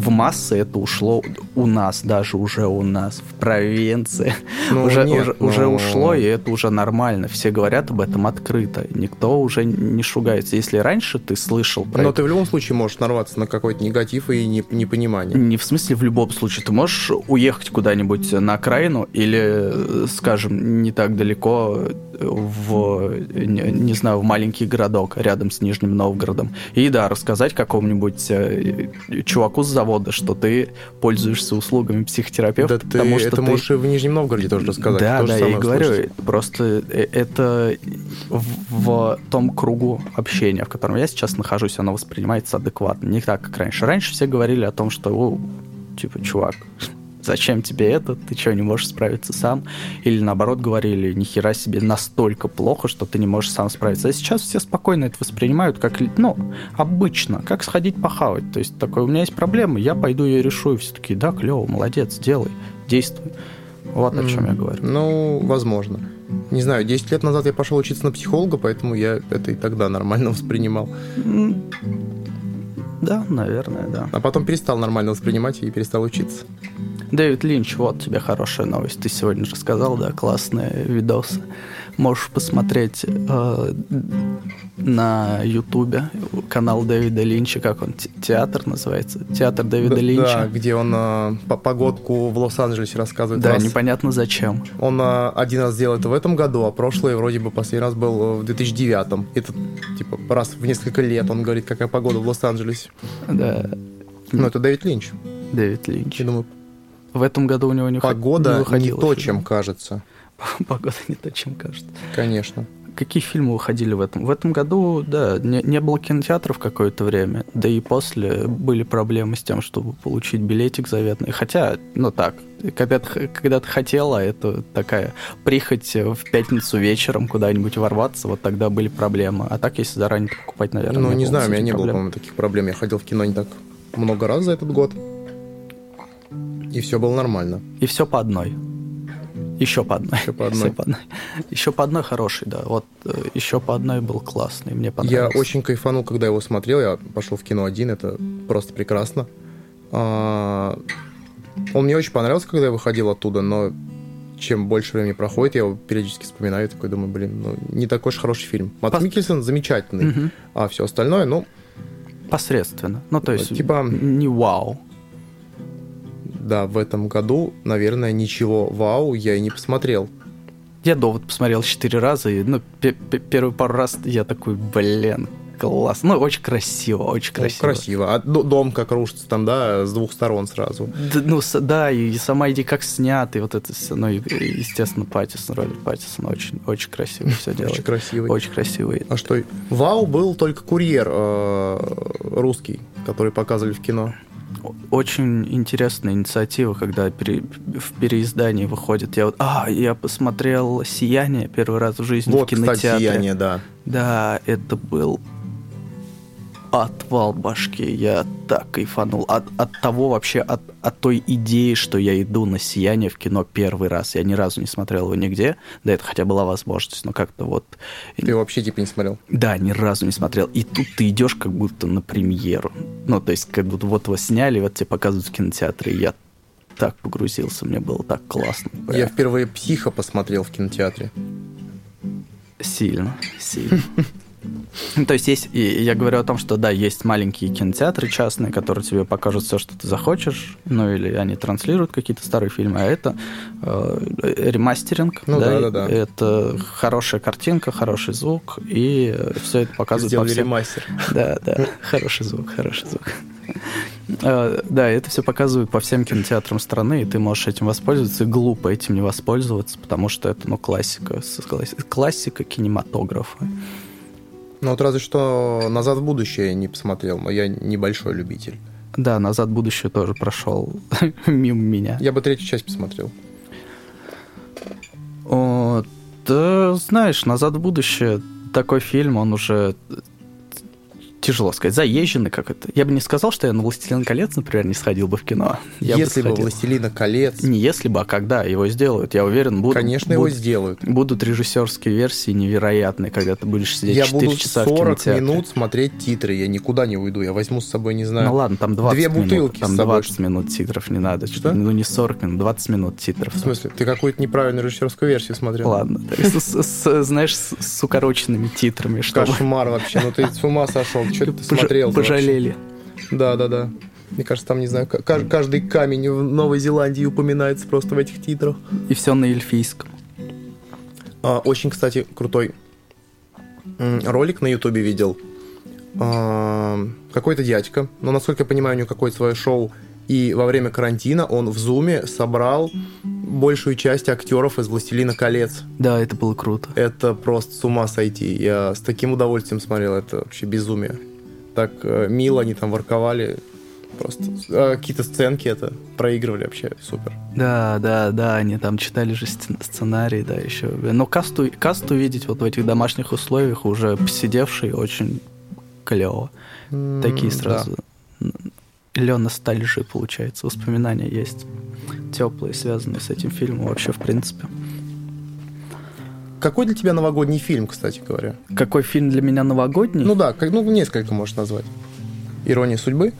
в массы это ушло у нас, даже уже у нас, в провинции. Ну, уже, нет, уже, но... уже ушло, и это уже нормально. Все говорят об этом открыто. Никто уже не шугается. Если раньше ты слышал про Но это... ты в любом случае можешь нарваться на какой-то негатив и непонимание. Не в смысле в любом случае. Ты можешь уехать куда-нибудь на окраину или, скажем, не так далеко в, не, не знаю, в маленький городок рядом с Нижним Новгородом. И да, рассказать какому-нибудь э, чуваку с завода, что ты пользуешься услугами психотерапевта. Да потому ты что это ты... можешь и в Нижнем Новгороде тоже рассказать. Да, да, я и говорю, слышать. просто э, это в, в том кругу общения, в котором я сейчас нахожусь, оно воспринимается адекватно. Не так, как раньше. Раньше все говорили о том, что, типа, чувак, зачем тебе это, ты что, не можешь справиться сам? Или наоборот говорили, нихера себе настолько плохо, что ты не можешь сам справиться. А сейчас все спокойно это воспринимают как, ну, обычно, как сходить похавать. То есть такой, у меня есть проблема, я пойду ее решу, и все таки да, клево, молодец, делай, действуй. Вот о чем я говорю. Ну, возможно. Не знаю, 10 лет назад я пошел учиться на психолога, поэтому я это и тогда нормально воспринимал. Да, наверное, да. А потом перестал нормально воспринимать и перестал учиться. Дэвид Линч, вот тебе хорошая новость. Ты сегодня рассказал, да, классные видосы. Можешь посмотреть э, на Ютубе канал Дэвида Линча, как он, театр называется? Театр Дэвида да, Линча. Да, где он э, по погодку в Лос-Анджелесе рассказывает. Да, раз. непонятно зачем. Он э, один раз сделал это в этом году, а прошлый вроде бы последний раз был в 2009. Это типа раз в несколько лет он говорит, какая погода в Лос-Анджелесе. Да. Ну, это Дэвид Линч. Дэвид Линч. Я думаю, в этом году у него не Погода не, не то, фильм. чем кажется. Погода не то, чем кажется. Конечно. Какие фильмы выходили в этом? В этом году, да, не, не было кинотеатров какое-то время, да и после были проблемы с тем, чтобы получить билетик заветный. Хотя, ну так, когда ты, когда ты хотела, это такая прихоть в пятницу вечером куда-нибудь ворваться, вот тогда были проблемы. А так, если заранее покупать, наверное, Ну, не, не знаю, у меня не было, по-моему, таких проблем. Я ходил в кино не так много раз за этот год. И все было нормально. И все по одной. Еще по одной. Еще по одной. по одной. Еще по одной хороший, да. Вот э, еще по одной был классный, мне понравился. Я очень кайфанул, когда его смотрел. Я пошел в кино один, это просто прекрасно. А... Он мне очень понравился, когда я выходил оттуда, но чем больше времени проходит, я его периодически вспоминаю, такой думаю, блин, ну не такой уж хороший фильм. Мат Пос... Микельсон замечательный, угу. а все остальное, ну... Посредственно. Ну, то есть, типа... не вау да, в этом году, наверное, ничего вау я и не посмотрел. Я «Довод» посмотрел четыре раза, и ну, первый пару раз я такой, блин, класс. Ну, очень красиво, очень ну, красиво. красиво. А дом как рушится там, да, с двух сторон сразу. Да, ну, да, и сама идея как снят, и вот это. Ну, и, естественно, Паттисон, Роберт Паттисон очень, очень красиво все делает. Очень красивый. Очень красивый. А что, вау был только курьер э, русский, который показывали в кино очень интересная инициатива, когда пере, в переиздании выходит. Я вот, а, я посмотрел «Сияние» первый раз в жизни вот, в кинотеатре. Кстати, «Сияние», да. Да, это был отвал башки. Я так кайфанул. От, от того вообще, от, от той идеи, что я иду на «Сияние» в кино первый раз. Я ни разу не смотрел его нигде. Да, это хотя была возможность, но как-то вот... Ты вообще типа не смотрел? Да, ни разу не смотрел. И тут ты идешь как будто на премьеру. Ну, то есть как будто вот его сняли, вот тебе показывают в кинотеатре, и я так погрузился, мне было так классно. Прям. Я впервые «Психо» посмотрел в кинотеатре. Сильно, сильно. То есть есть, и я говорю о том, что да, есть маленькие кинотеатры частные, которые тебе покажут все, что ты захочешь, ну или они транслируют какие-то старые фильмы, а это э, ремастеринг, Ну да, да, да. это хорошая картинка, хороший звук, и все это показывает по Сделали всем... ремастер. Да, да, хороший звук, хороший звук. Э, Да, это все показывают по всем кинотеатрам страны, и ты можешь этим воспользоваться, и глупо этим не воспользоваться, потому что это, ну, классика, классика кинематографа. Ну вот разве что «Назад в будущее» не посмотрел, но я небольшой любитель. Да, «Назад в будущее» тоже прошел мимо меня. Я бы третью часть посмотрел. О, да, знаешь, «Назад в будущее» такой фильм, он уже тяжело сказать, заезженный как это. Я бы не сказал, что я на «Властелин колец», например, не сходил бы в кино. Я Если бы сходил. «Властелина колец», Не если бы, а когда его сделают, я уверен, будут, конечно, его будут, сделают. будут режиссерские версии невероятные, когда ты будешь сидеть Я 4 буду часа в 40 кинотеатре. минут смотреть титры, я никуда не уйду, я возьму с собой, не знаю, Ну ладно, там 20 Две минут. бутылки Там с собой. 20 минут титров не надо. Что? Ну не 40 минут, 20 минут титров. В смысле, ты какую-то неправильную режиссерскую версию смотрел? Ладно. Знаешь, с, укороченными титрами, Кошмар вообще, ну ты с ума сошел, что ты пожа- смотрел? пожалели. Да, да, да. Мне кажется, там, не знаю, ка- ка- каждый камень в Новой Зеландии упоминается просто в этих титрах. И все на эльфийском. А, очень, кстати, крутой ролик на Ютубе видел. А, какой-то дядька, но, насколько я понимаю, у него какое-то свое шоу, и во время карантина он в Зуме собрал большую часть актеров из «Властелина колец». Да, это было круто. Это просто с ума сойти. Я с таким удовольствием смотрел, это вообще безумие. Так э, мило они там ворковали. Просто э, какие-то сценки это проигрывали вообще супер. Да, да, да, они там читали же сценарий, да, еще. Но каст, у- каст увидеть вот в этих домашних условиях уже посидевший очень клево. Такие да. сразу. Лё ностальжи, получается. Воспоминания есть теплые, связанные с этим фильмом вообще, в принципе. Какой для тебя новогодний фильм, кстати говоря? Какой фильм для меня новогодний? Ну да, как, ну несколько можешь назвать. Ирония судьбы?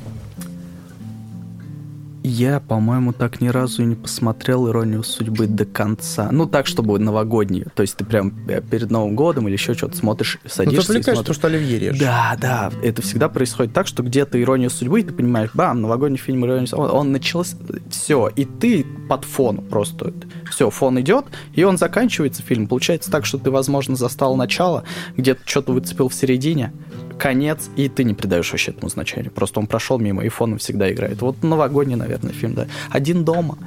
Я, по-моему, так ни разу и не посмотрел «Иронию судьбы» до конца. Ну, так, чтобы новогоднюю. То есть ты прям э, перед Новым годом или еще что-то смотришь, Ну ты садишься отвлекаешься, потому что Оливье режешь. Да, да, это всегда происходит так, что где-то ирония судьбы, и ты понимаешь, бам, новогодний фильм ирония судьбы, он, он начался, все, и ты под фон просто, все, фон идет, и он заканчивается фильм. Получается так, что ты, возможно, застал начало, где-то что-то выцепил в середине, конец, и ты не придаешь вообще этому значения. Просто он прошел мимо, и фоном всегда играет. Вот новогодний, наверное, фильм, да. «Один дома»,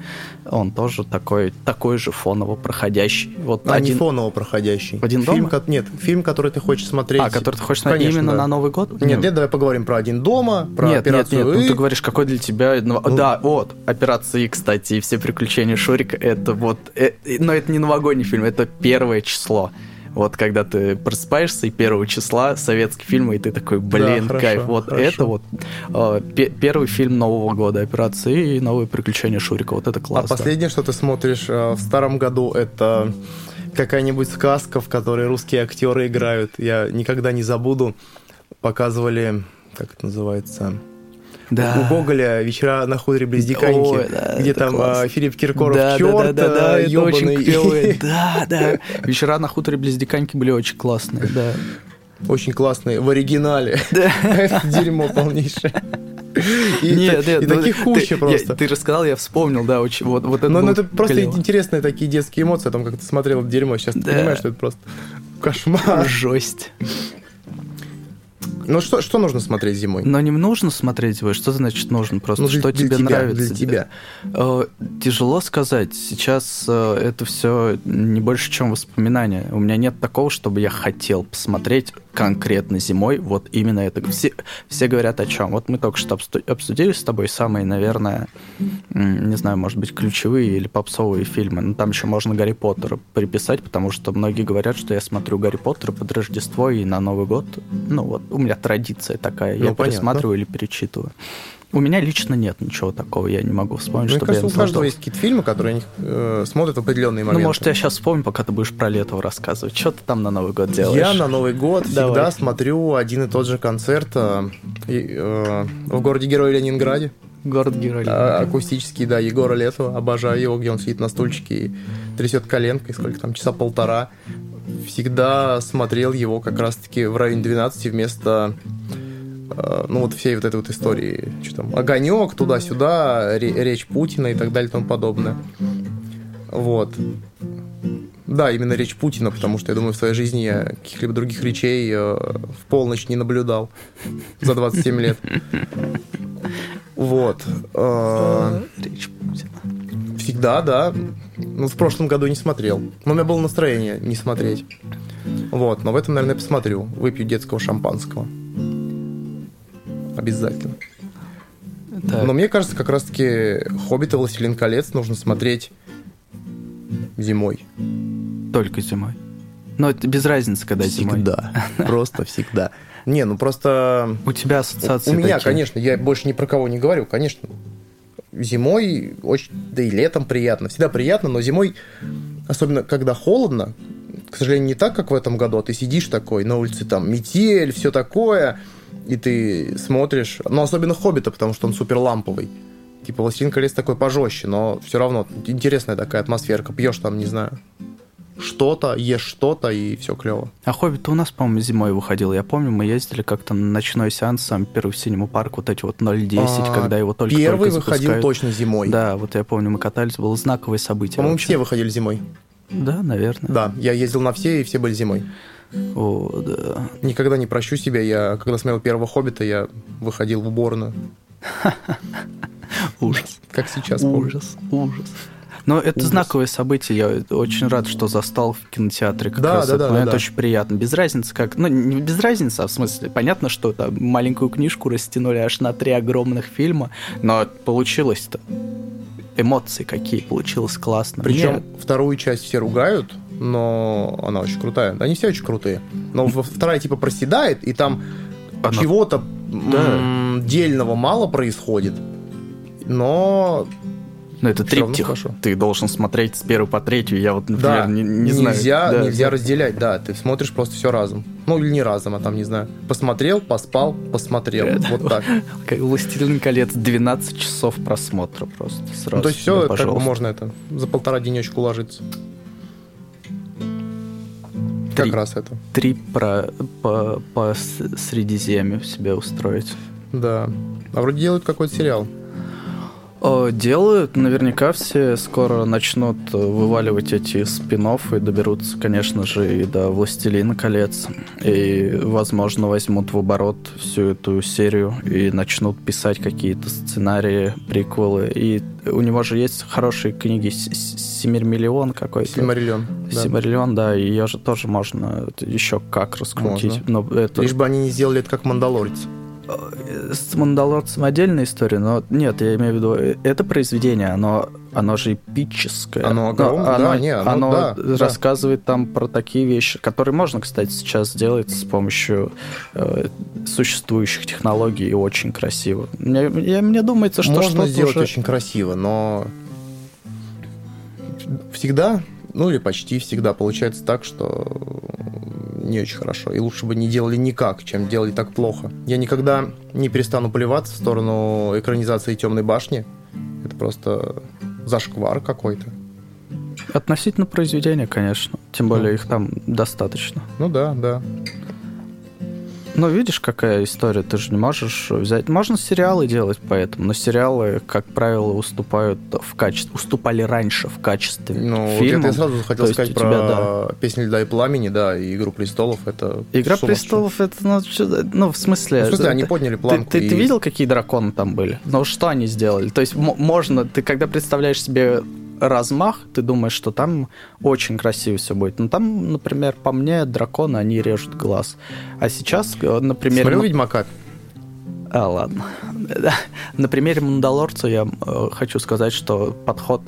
он тоже такой, такой же фоново проходящий. Вот А один... не фоново проходящий. «Один фильм, дома»? ко- Нет, фильм, который ты хочешь смотреть. А, который ты хочешь смотреть именно да. на Новый год? Нет, Ну, нет, давай поговорим про «Один дома», про нет, операцию нет, нет, ну «И». ты говоришь, какой для тебя... Ну- Да, вот, «Операция И», кстати, и «Все приключения Шурика», это вот... э, э, но это не новогодний фильм, это первое число. Вот когда ты просыпаешься, и первого числа советский фильм, и ты такой, блин, хорошо, кайф. Вот хорошо. это вот э, пе- первый фильм Нового года, «Операция И» «Новые приключения Шурика». Вот это А класс. да. последнее, что ты смотришь э, в старом году, это какая-нибудь сказка, в которой русские актеры играют. Я никогда не забуду. Показывали, как это называется, Да. у Гоголя «Вечера на хуторе близ Диканьки», да, где там классно. э, Филипп Киркоров да, черт, да, да, да, э, это очень клевые. Да, да. Вечера на хуторе близ Диканьки были очень классные, да. Очень классный, в оригинале. Это дерьмо полнейшее. И, Нет, нет, и ну, таких ты- куча я- просто. Ты рассказал, я вспомнил, да, очень, вот, вот это Ну, ну, это просто клево. интересные такие детские эмоции, о том, как ты смотрел дерьмо. Сейчас ты Да. понимаешь, что это просто кошмар. Жесть. Ну, что, что нужно смотреть зимой? Но не нужно смотреть его. Что значит нужно? Просто Ну, для- что для тебе тебя, нравится? для тебя. Э, Тяжело сказать. Сейчас э, это все не больше, чем воспоминания. У меня нет такого, чтобы я хотел посмотреть конкретно зимой вот именно это. Все, все говорят о чем. Вот мы только что обсудили с тобой самые, наверное, не знаю, может быть, ключевые или попсовые фильмы. Ну, там еще можно Гарри Поттера приписать, потому что многие говорят, что я смотрю Гарри Поттера под Рождество и на Новый год. Ну, вот у меня традиция такая. Ну, я понятно. пересматриваю или перечитываю. У меня лично нет ничего такого, я не могу вспомнить, Мне чтобы кажется, я у каждого есть какие-то фильмы, которые они э, смотрят в определенные Ну, моменты. может, я сейчас вспомню, пока ты будешь про Летово рассказывать. Что ты там на Новый год делаешь? Я на Новый год Давай. всегда смотрю один и тот же концерт э, э, в городе Герой Ленинграде. Город-герой. А, акустический, да, Егора Летова. Обожаю его, где он сидит на стульчике и трясет коленкой, сколько там, часа полтора. Всегда смотрел его как раз-таки в районе 12 вместо ну вот всей вот этой вот истории, что там, огонек туда-сюда, речь Путина и так далее и тому подобное. Вот. Да, именно речь Путина, потому что я думаю, в своей жизни я каких-либо других речей э, в полночь не наблюдал за 27 лет. Вот. Э, речь Путина. Всегда, да. Ну, в прошлом году не смотрел. Но у меня было настроение не смотреть. Вот, но в этом, наверное, посмотрю. Выпью детского шампанского. Обязательно. Так. Но мне кажется, как раз-таки «Хоббит» и «Властелин колец» нужно смотреть зимой. Только зимой. Но это без разницы, когда всегда. зимой. Всегда. Просто всегда. Не, ну просто... У тебя ассоциации У, у меня, такие. конечно, я больше ни про кого не говорю, конечно. Зимой очень, да и летом приятно, всегда приятно, но зимой, особенно когда холодно, к сожалению, не так, как в этом году, а ты сидишь такой на улице, там, метель, все такое, и ты смотришь, ну, особенно «Хоббита», потому что он супер ламповый. Типа «Властелин колец» такой пожестче, но все равно интересная такая атмосферка. Пьешь там, не знаю, что-то, ешь что-то, и все клево. А «Хоббит» у нас, по-моему, зимой выходил. Я помню, мы ездили как-то на ночной сеанс, сам первый в Синему парк, вот эти вот 0.10, а, когда его только Первый только выходил точно зимой. Да, вот я помню, мы катались, было знаковое событие. По-моему, все выходили зимой. Да, наверное. Да, я ездил на все, и все были зимой. О, да. Никогда не прощу себя. Я, когда смотрел первого «Хоббита», я выходил в уборную. Ужас. Как сейчас. Ужас, ужас. Но это Ужас. знаковое событие. Я очень рад, что застал в кинотеатре. Как да, раз да, это, да, да, это да. очень приятно. Без разницы как... Ну, не без разницы, а в смысле, понятно, что там маленькую книжку растянули аж на три огромных фильма, но получилось-то. Эмоции какие, получилось классно. Причем Мне... вторую часть все ругают, но она очень крутая. Они все очень крутые. Но вторая типа проседает, и там она... чего-то да. дельного мало происходит. Но но это триптих. Ты должен смотреть с первой по третью. Я вот, например, да, не, не знаю. Нельзя, да, нельзя разделять, да. Ты смотришь просто все разом. Ну, или не разом, а там, не знаю. Посмотрел, поспал, посмотрел. Это, вот так. Как «Властелин колец» 12 часов просмотра просто сразу. Ну, то есть все, как бы можно это, за полтора денечка уложиться. Три, как раз это. Три про, по, по Средиземью себе устроить. Да. А вроде делают какой-то сериал. Делают, наверняка все скоро начнут э, вываливать эти спин и доберутся, конечно же, и до «Властелина колец». И, возможно, возьмут в оборот всю эту серию и начнут писать какие-то сценарии, приквелы. И у него же есть хорошие книги «Семирмиллион» какой-то. «Семариллион», да. «Семариллион», да, ее же тоже можно еще как раскрутить. Можно. Но это... Лишь бы они не сделали это как «Мандалорец». С Мандалорцем отдельная история, но нет, я имею в виду, это произведение, оно, оно же эпическое. Оно огромное, да, оно, не, оно, оно да, рассказывает да. там про такие вещи, которые можно, кстати, сейчас сделать с помощью э, существующих технологий и очень красиво. Мне, я, мне думается, что можно сделать уже... очень красиво, но всегда, ну или почти всегда получается так, что не очень хорошо. И лучше бы не делали никак, чем делали так плохо. Я никогда не перестану поливаться в сторону экранизации Темной башни. Это просто зашквар какой-то. Относительно произведения, конечно. Тем более ну. их там достаточно. Ну да, да. Ну, видишь, какая история, ты же не можешь взять... Можно сериалы делать поэтому, но сериалы, как правило, уступают в качестве... Уступали раньше в качестве Ну, фильмов. вот я сразу хотел То сказать про тебя, да. «Песнь льда и пламени», да, и «Игру престолов», это... «Игра престолов» это, ну, ну, в смысле... Ну, в смысле, они подняли планку. Ты, ты, и... ты видел, какие драконы там были? Ну, что они сделали? То есть можно... Ты когда представляешь себе размах, ты думаешь, что там очень красиво все будет. Но там, например, по мне, драконы, они режут глаз. А сейчас, э, например... Смотрел «Ведьмака»? А, ладно. на примере «Мандалорца» я э, хочу сказать, что подход...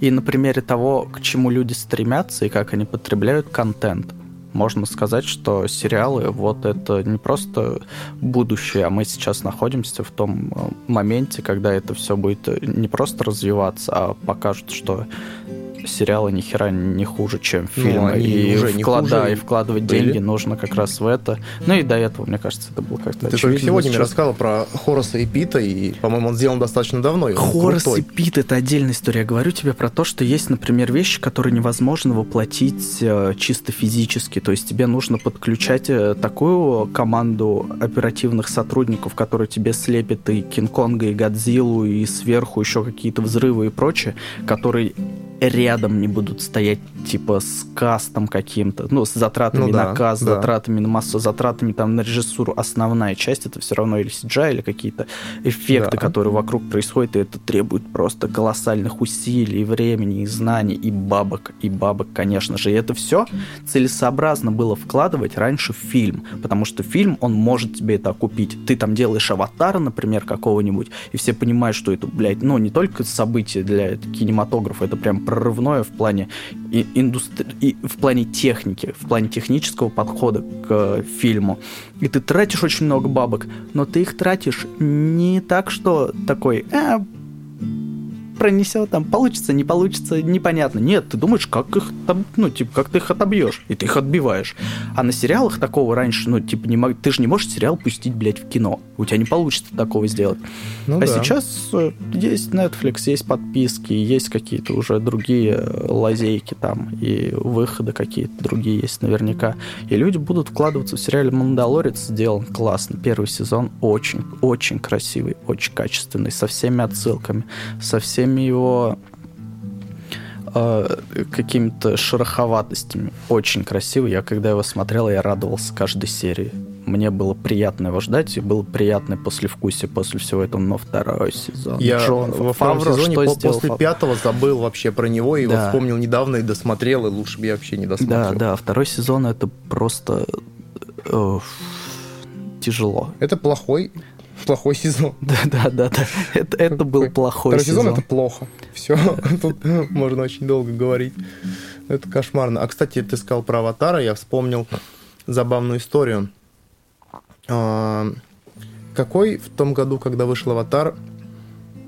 И на примере того, к чему люди стремятся и как они потребляют контент, можно сказать, что сериалы вот это не просто будущее, а мы сейчас находимся в том э, моменте, когда это все будет не просто развиваться, а покажут, что сериалы ни хера не хуже, чем Ну, фильмы. они и, уже не вклад- хуже и вкладывать были. деньги нужно как раз в это. Ну и до этого, мне кажется, это было как-то Ты только сегодня мне рассказал про Хораса и Пита, и, по-моему, он сделан достаточно давно. Хорас крутой. и Пит это отдельная история. Я говорю тебе про то, что есть, например, вещи, которые невозможно воплотить э, чисто физически. То есть тебе нужно подключать э, такую команду оперативных сотрудников, которые тебе слепят и Кинг-Конга, и Годзиллу, и сверху еще какие-то взрывы и прочее, которые рядом не будут стоять типа с кастом каким-то, ну, с затратами Ну да, на каст, да. затратами на массу, затратами там на режиссуру. Основная часть это все равно или CGI, или какие-то эффекты, Да. которые вокруг происходят, и это требует просто колоссальных усилий, времени, и знаний, и бабок, и бабок, конечно же. И это все целесообразно было вкладывать раньше в фильм, потому что фильм, он может тебе это окупить. Ты там делаешь аватара, например, какого-нибудь, и все понимают, что это, блядь, ну, не только событие для кинематографа, это прям прорывное в плане и в плане техники, в плане технического подхода к э, фильму. И ты тратишь очень много бабок, но ты их тратишь не так, что такой, а, пронесет, там, получится, не получится, непонятно. Нет, ты думаешь, как их там, ну, типа, как ты их отобьешь, и ты их отбиваешь. А на сериалах такого раньше, ну, типа, не мог... ты же не можешь сериал пустить, блядь, в кино. У тебя не получится такого сделать. Ну а да. сейчас э, есть Netflix, есть подписки, есть какие-то уже другие э, лазейки там, и выходы какие-то другие есть наверняка. И люди будут вкладываться в сериале «Мандалорец», сделан классно. Первый сезон очень, очень красивый, очень качественный, со всеми отсылками, со всеми его э, какими-то шероховатостями. Очень красивый. Я когда его смотрел, я радовался каждой серии. Мне было приятно его ждать, и было приятное послевкусие после всего этого, но второй сезон. Я Джон во втором Фавро, сезоне по- после Фавро? пятого забыл вообще про него, и Да. вот вспомнил недавно и досмотрел, и лучше бы я вообще не досмотрел. Да, да, второй сезон это просто э, тяжело. Это плохой, плохой сезон. Да, да, да, да. Это, это был плохой Второй сезон, сезон. это плохо. Все, тут можно очень долго говорить. Это кошмарно. А, кстати, ты сказал про Аватара, я вспомнил забавную историю. А, Какой в том году, когда вышел Аватар,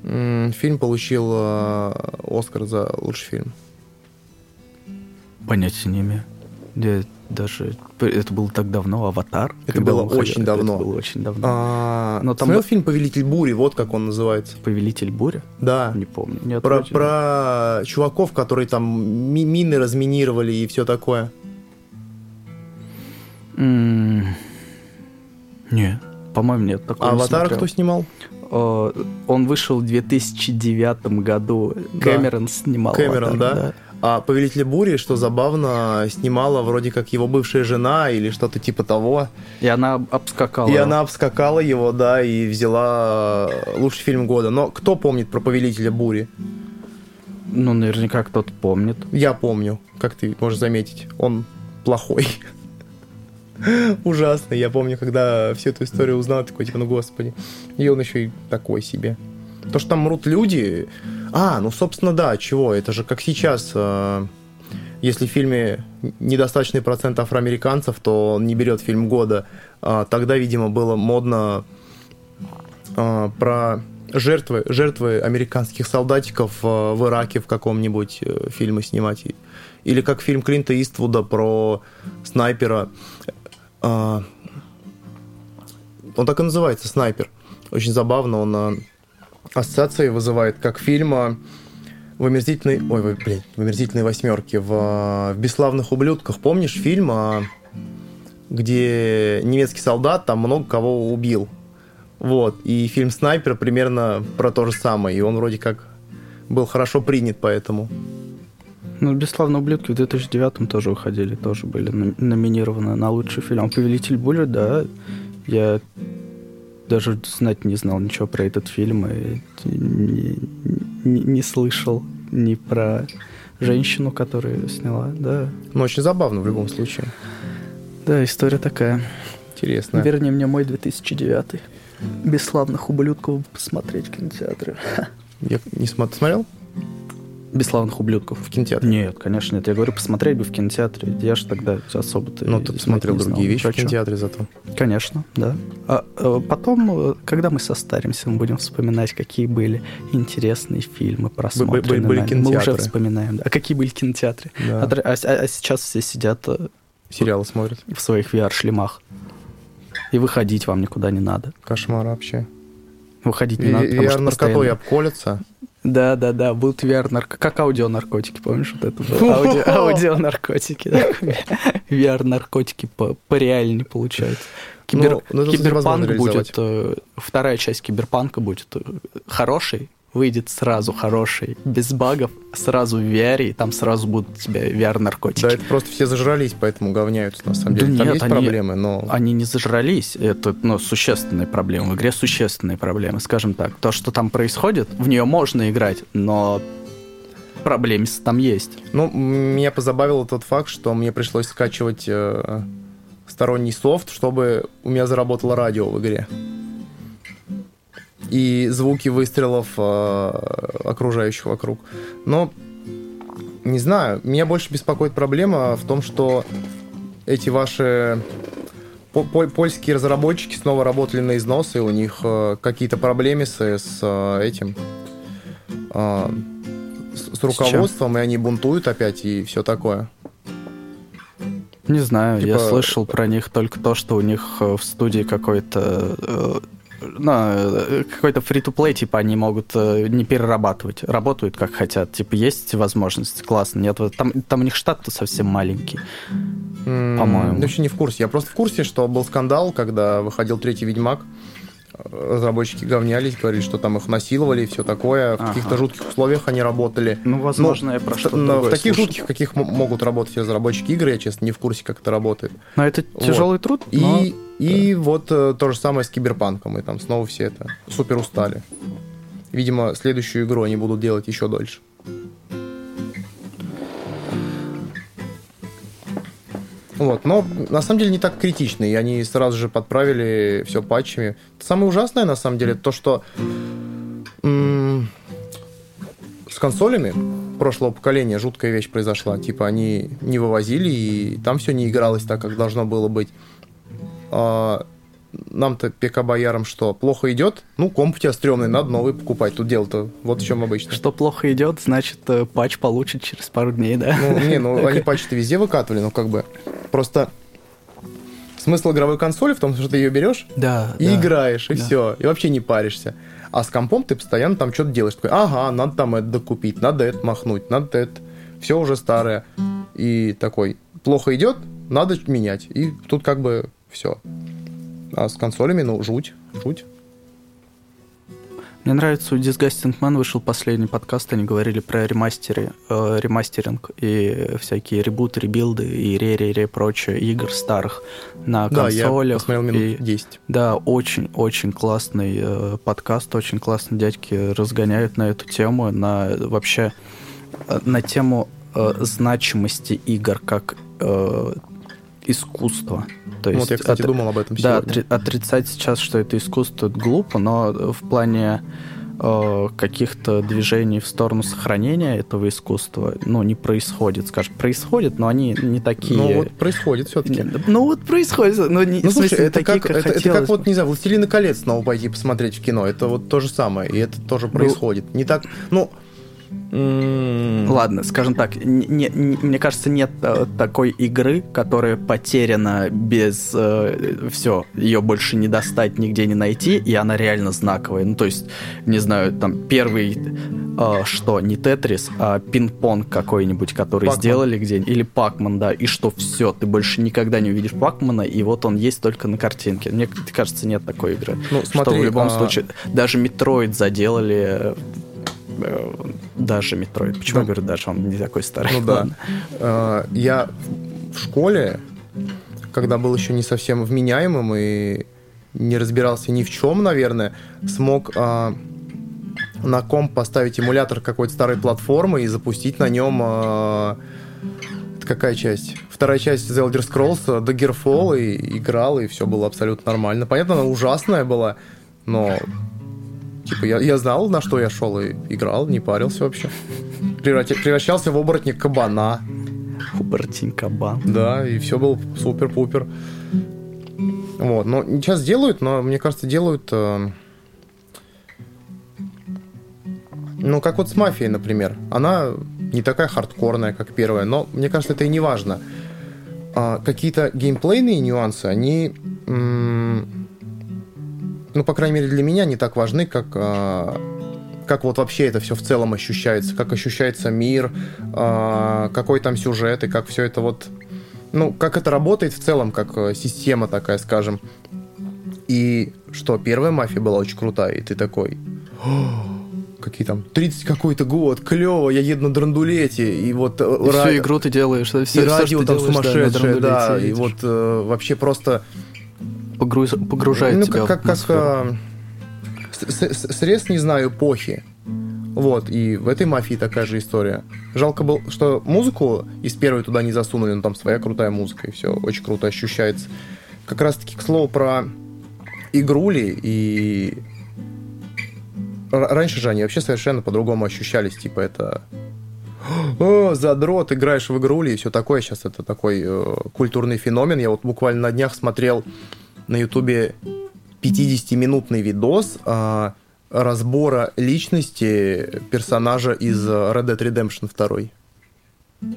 фильм получил а, Оскар за лучший фильм? Понятия не имею. Я даже... Это было так давно, «Аватар». Это было очень давно. Это было очень давно. А, Но там смотрел фильм «Повелитель бури», вот как он называется. «Повелитель бури»? Да. Не помню. Нет, Про, про чуваков, которые там ми- мины разминировали и все такое. Не, по-моему, нет. такого А не кто снимал? Э, Он вышел в 2009 году. Да. Кэмерон снимал Кэмерон, «Аватар», да? А «Повелитель бури», что забавно, снимала вроде как его бывшая жена или что-то типа того. И она обскакала. И она обскакала его, да, и взяла э, лучший фильм года. Но кто помнит про «Повелителя бури»? Ну, наверняка кто-то помнит. Я помню, как ты можешь заметить. Он плохой. Ужасный. Я помню, когда всю эту историю узнал, такой, типа, ну господи. И он еще и такой себе. То, что там мрут люди... А, ну, собственно, да, чего? Это же как сейчас... э, Если в фильме недостаточный процент афроамериканцев, то он не берет фильм года. А Тогда, видимо, было модно а, про жертвы, жертвы американских солдатиков э, в Ираке в каком-нибудь э, фильме снимать. Или как фильм Клинта Иствуда про снайпера. А, Он так и называется, «Снайпер». Очень забавно, он а, ассоциации вызывает как фильм а, в омерзительной... Ой, блядь, в омерзительной восьмерке. В, в «Бесславных ублюдках». Помнишь фильм, а, где немецкий солдат там много кого убил? Вот. И фильм «Снайпер» примерно про то же самое. И он вроде как был хорошо принят поэтому. Ну, «Бесславные ублюдки» в 2009 тоже выходили, тоже были номинированы на лучший фильм. «Повелитель бури», да, я даже знать не знал ничего про этот фильм и не, не- не слышал ни про женщину, которая сняла, да. Но очень забавно в любом случае. Да, история такая. Интересно. Верни мне мой 2009 Бесславных ублюдков посмотреть в кинотеатре. Я не смо- смотрел? Бесславных ублюдков. В кинотеатре? Нет, конечно нет. Я говорю, посмотреть бы в кинотеатре. Я же тогда особо-то... Ну, ты посмотрел другие вещи в кинотеатре зато. Конечно, да. А, а потом, когда мы состаримся, мы будем вспоминать, какие были интересные фильмы, просмотренные были, были кинотеатры. Мы уже вспоминаем. Да. А какие были кинотеатры? Да. А, а, а сейчас все сидят... Э, Сериалы смотрят. В своих VR-шлемах. И выходить вам никуда не надо. Кошмар вообще. Выходить не надо, потому VR что наркотой постоянно... обколется. Да, да, да, будут VR-наркотики. Как аудионаркотики, помнишь, вот это было? Ауди... Аудионаркотики. VR-наркотики по, по реальней получаются. Кибер... Ну, ну киберпанк будет, э, вторая часть киберпанка будет э, хороший, выйдет сразу хороший, без багов, сразу в VR, и там сразу будут у тебя VR-наркотики. Да, это просто все зажрались, поэтому говняются, на самом деле. Да там нет, есть они, проблемы, но... Они не зажрались, это ну, существенные проблемы, в игре существенные проблемы, скажем так. То, что там происходит, в нее можно играть, но проблемы там есть. Ну, меня позабавил тот факт, что мне пришлось скачивать э, сторонний софт, чтобы у меня заработало радио в игре и звуки выстрелов э, окружающих вокруг. Но не знаю, меня больше беспокоит проблема в том, что эти ваши польские разработчики снова работали на износ, и у них э, какие-то проблемы с, с э, этим э, с, с руководством, с и они бунтуют опять и все такое. Не знаю, типа... я слышал про них только то, что у них э, в студии какой-то э, ну, какой-то free-to-play, типа, они могут э, не перерабатывать, работают как хотят. Типа, есть возможность, классно. Нет, там, там у них штат-то совсем маленький, mm, по-моему. Я еще не в курсе. Я просто в курсе, что был скандал, когда выходил третий Ведьмак. Разработчики говнялись, говорили, что там их насиловали и все такое. В ага. каких-то жутких условиях они работали. Ну, возможно, но, я про что-то Но в таких слушал. жутких, каких могут работать разработчики игры, я, честно, не в курсе, как это работает. Но это тяжелый вот. труд. Но... И и да. вот э, то же самое с киберпанком, и там снова все это супер устали. Видимо, следующую игру они будут делать еще дольше. Вот, но на самом деле не так критично, и они сразу же подправили все патчами. Самое ужасное, на самом деле, то, что с консолями прошлого поколения жуткая вещь произошла. Типа они не вывозили, и там все не игралось так, как должно было быть а, нам-то ПК боярам что, плохо идет? Ну, комп у тебя стрёмный, надо новый покупать. Тут дело-то вот в чем обычно. Что плохо идет, значит, э, патч получит через пару дней, да? Ну, не, ну они патчи-то везде выкатывали, ну как бы. Просто смысл игровой консоли в том, что ты ее берешь да, и да, играешь, и да. все, и вообще не паришься. А с компом ты постоянно там что-то делаешь. Такой, ага, надо там это докупить, надо это махнуть, надо это. Все уже старое. И такой, плохо идет, надо менять. И тут как бы все. А с консолями, ну, жуть, жуть. Мне нравится, у Disgusting Man вышел последний подкаст, они говорили про ремастеры, э, ремастеринг и всякие ребуты, ребилды и ре-ре-ре прочее игр старых на да, консолях. Я посмотрел минут и, 10. Да, очень-очень классный э, подкаст, очень классно дядьки разгоняют на эту тему, на вообще э, на тему э, значимости игр как э, искусства. То есть, вот я, кстати, от, думал об этом Да, сегодня. отрицать сейчас, что это искусство, это глупо, но в плане э, каких-то движений в сторону сохранения этого искусства, ну, не происходит, скажем, происходит, но они не такие... Ну, вот происходит все-таки. Ну, вот происходит, но не, ну, слушай, смысле, это, такие, как, как это, это как вот, не знаю, «Властелина колец» снова пойти посмотреть в кино, это вот то же самое, и это тоже ну, происходит. Ну, не так, ну, Ладно, скажем так, не, не, мне кажется, нет э, такой игры, которая потеряна без э, все, ее больше не достать, нигде не найти, и она реально знаковая. Ну, то есть, не знаю, там первый, э, что, не Тетрис, а пинг-понг какой-нибудь, который Пакман. сделали где-нибудь, или Пакман, да, и что все, ты больше никогда не увидишь Пакмана, и вот он есть только на картинке. Мне кажется, нет такой игры. Ну, смотри, что в любом а... случае, даже Metroid заделали Э, даже Metroid. Почему да. я говорю даже? Он не такой старый. Ну да. Э, я в школе, когда был еще не совсем вменяемым и не разбирался ни в чем, наверное, смог э, на комп поставить эмулятор какой-то старой платформы и запустить на нем какая часть? Вторая часть The Elder Scrolls, The Gearfall, и играл, и все было абсолютно нормально. Понятно, она ужасная была, но Типа, я, я знал, на что я шел и играл, не парился вообще. превращался в оборотня кабана. Оборотень кабан. Да, и все было супер-пупер. Вот, но сейчас делают, но мне кажется, делают... э, ну, как вот с мафией, например. Она не такая хардкорная, как первая, но мне кажется, это и не важно. А, какие-то геймплейные нюансы, они, м, ну, по крайней мере, для меня не так важны, как, а, как вот вообще это все в целом ощущается, как ощущается мир, а, какой там сюжет и как все это вот, ну, как это работает в целом, как э, система такая, скажем. И что, первая мафия была очень крутая, и ты такой, «О, какие там, 30 какой-то год, клево, я еду на драндулете, и вот... э, И ра- всю игру ты делаешь, все, и все, радио там делаешь, да, сумасшедшее, да, драндулете и едешь. вот э, вообще просто... Погруз- погружает ну, тебя как, в как, как с- срез, не знаю, эпохи. Вот, и в этой мафии такая же история. Жалко было, что музыку из первой туда не засунули, но там своя крутая музыка, и все очень круто ощущается. Как раз-таки, к слову, про игрули и... Раньше же они вообще совершенно по-другому ощущались, типа это... О, задрот, играешь в игрули и все такое. Сейчас это такой э, культурный феномен. Я вот буквально на днях смотрел на ютубе 50-минутный видос а, разбора личности персонажа из э, Red Dead Redemption 2.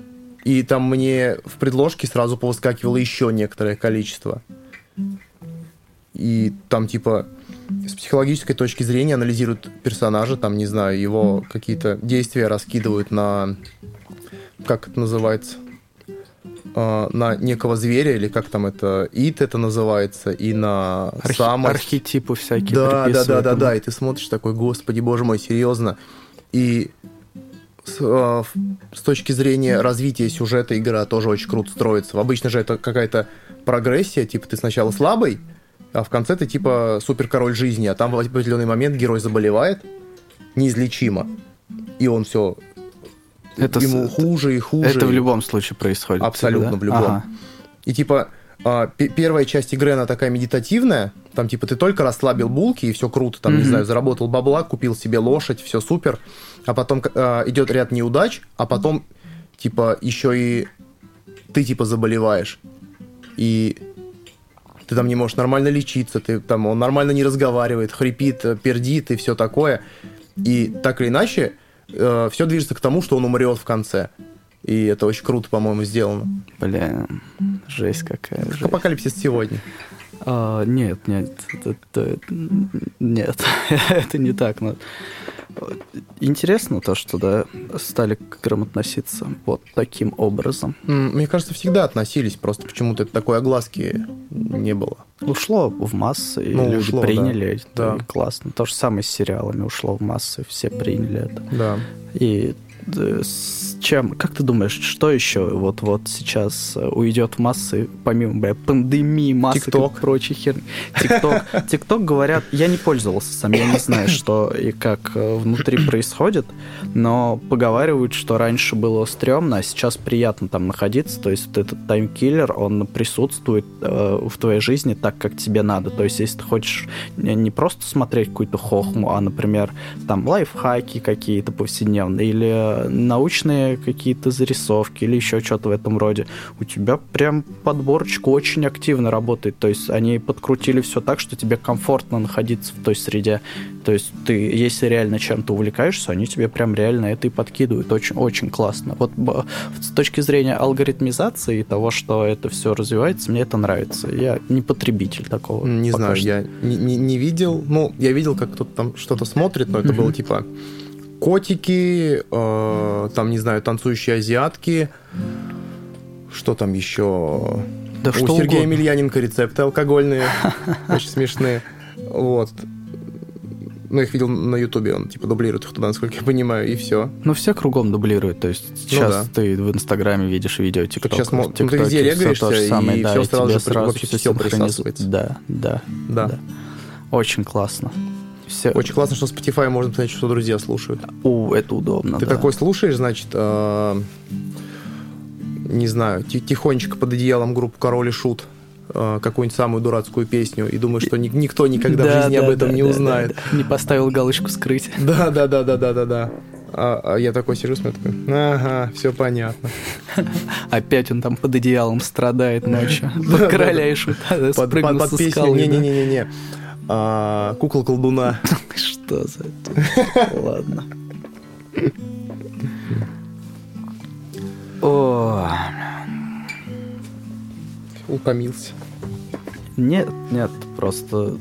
И там мне в предложке сразу повыскакивало еще некоторое количество. И там типа с психологической точки зрения анализируют персонажа, там, не знаю, его какие-то действия раскидывают на... Как это называется? А, на некого зверя, или как там это... Ит это называется, и на Архи- самость. архетипы всякие Да, да, да, да, да, и ты смотришь такой, господи, боже мой, серьезно. И с, в- с точки зрения развития сюжета игра тоже очень круто строится. Обычно же это какая-то прогрессия, типа ты сначала слабый, а в конце ты типа супер король жизни, а там в определенный момент герой заболевает неизлечимо, и он все Это, с- ему хуже и хуже. это в любом случае происходит. Абсолютно да? в любом. Ага. И типа а, пе- первая часть игры, она такая медитативная. Там типа ты только расслабил булки, и все круто. Там, не Мгм. знаю, заработал бабла, купил себе лошадь, все супер. А потом а, идет ряд неудач, а потом типа еще и ты типа заболеваешь. И ты там не можешь нормально лечиться, ты там он нормально не разговаривает, хрипит, э, пердит и все такое. И так или иначе, все движется к тому, что он умрет в конце. И это очень круто, по-моему, сделано. Блин, жесть какая. Как жесть. апокалипсис сегодня. А, нет, нет, это, это- нет, это не так. Но... Интересно то, что да, стали к играм относиться вот таким образом. Мне кажется, всегда относились, просто почему-то такой огласки не было. Ушло в массы, и Ну, люди ушло, да. приняли, Да. и классно. То же самое с сериалами ушло в массы, все приняли это. Да. И с чем, как ты думаешь, что еще вот вот сейчас э, уйдет в массы, помимо бля, пандемии, массы TikTok. и прочей херни? ТикТок. ТикТок говорят, я не пользовался сам, я не знаю, что и как э, внутри происходит, но поговаривают, что раньше было стрёмно, а сейчас приятно там находиться, то есть вот этот таймкиллер, он присутствует э, в твоей жизни так, как тебе надо. То есть если ты хочешь не просто смотреть какую-то хохму, а, например, там лайфхаки какие-то повседневные или научные какие-то зарисовки или еще что-то в этом роде. У тебя прям подборочка очень активно работает. То есть они подкрутили все так, что тебе комфортно находиться в той среде. То есть ты, если реально чем-то увлекаешься, они тебе прям реально это и подкидывают. Очень, очень классно. Вот с точки зрения алгоритмизации и того, что это все развивается, мне это нравится. Я не потребитель такого. Не знаю, что. я не, не- не видел. Ну, я видел, как кто-то там что-то смотрит, но это было типа котики, э, там, не знаю, танцующие азиатки. Что там еще? Да У что Сергея угодно. Емельяненко рецепты алкогольные. Очень смешные. Вот. Ну, их видел на Ютубе, он типа дублирует их туда, насколько я понимаю, и все. Ну, все кругом дублируют. То есть сейчас да. ты в Инстаграме видишь видео, ТикТок. щас мо- ну, ты везде регаешься, и всё сразу же при- вообще синхронизует. присасывается. Да, да, Да. да. Очень классно. Все... Очень классно, что Spotify можно понять, что друзья слушают. У, это удобно, Ты да. такой слушаешь, значит, э, не знаю, ти- тихонечко под одеялом группу Король и Шут э, какую-нибудь самую дурацкую песню и думаешь, что ни- никто никогда в Да, жизни да, об этом да, не узнает. Не поставил галочку скрыть. Да, да, да, да, да, да, да. А, а я такой сижу, смотрю, такой, ага, все понятно. Опять он там под одеялом страдает ночью. Под короля и шута со скалы. Не-не-не-не. А, Кукол колдуна. Что за... Ладно. О, Утомился. Нет, нет, просто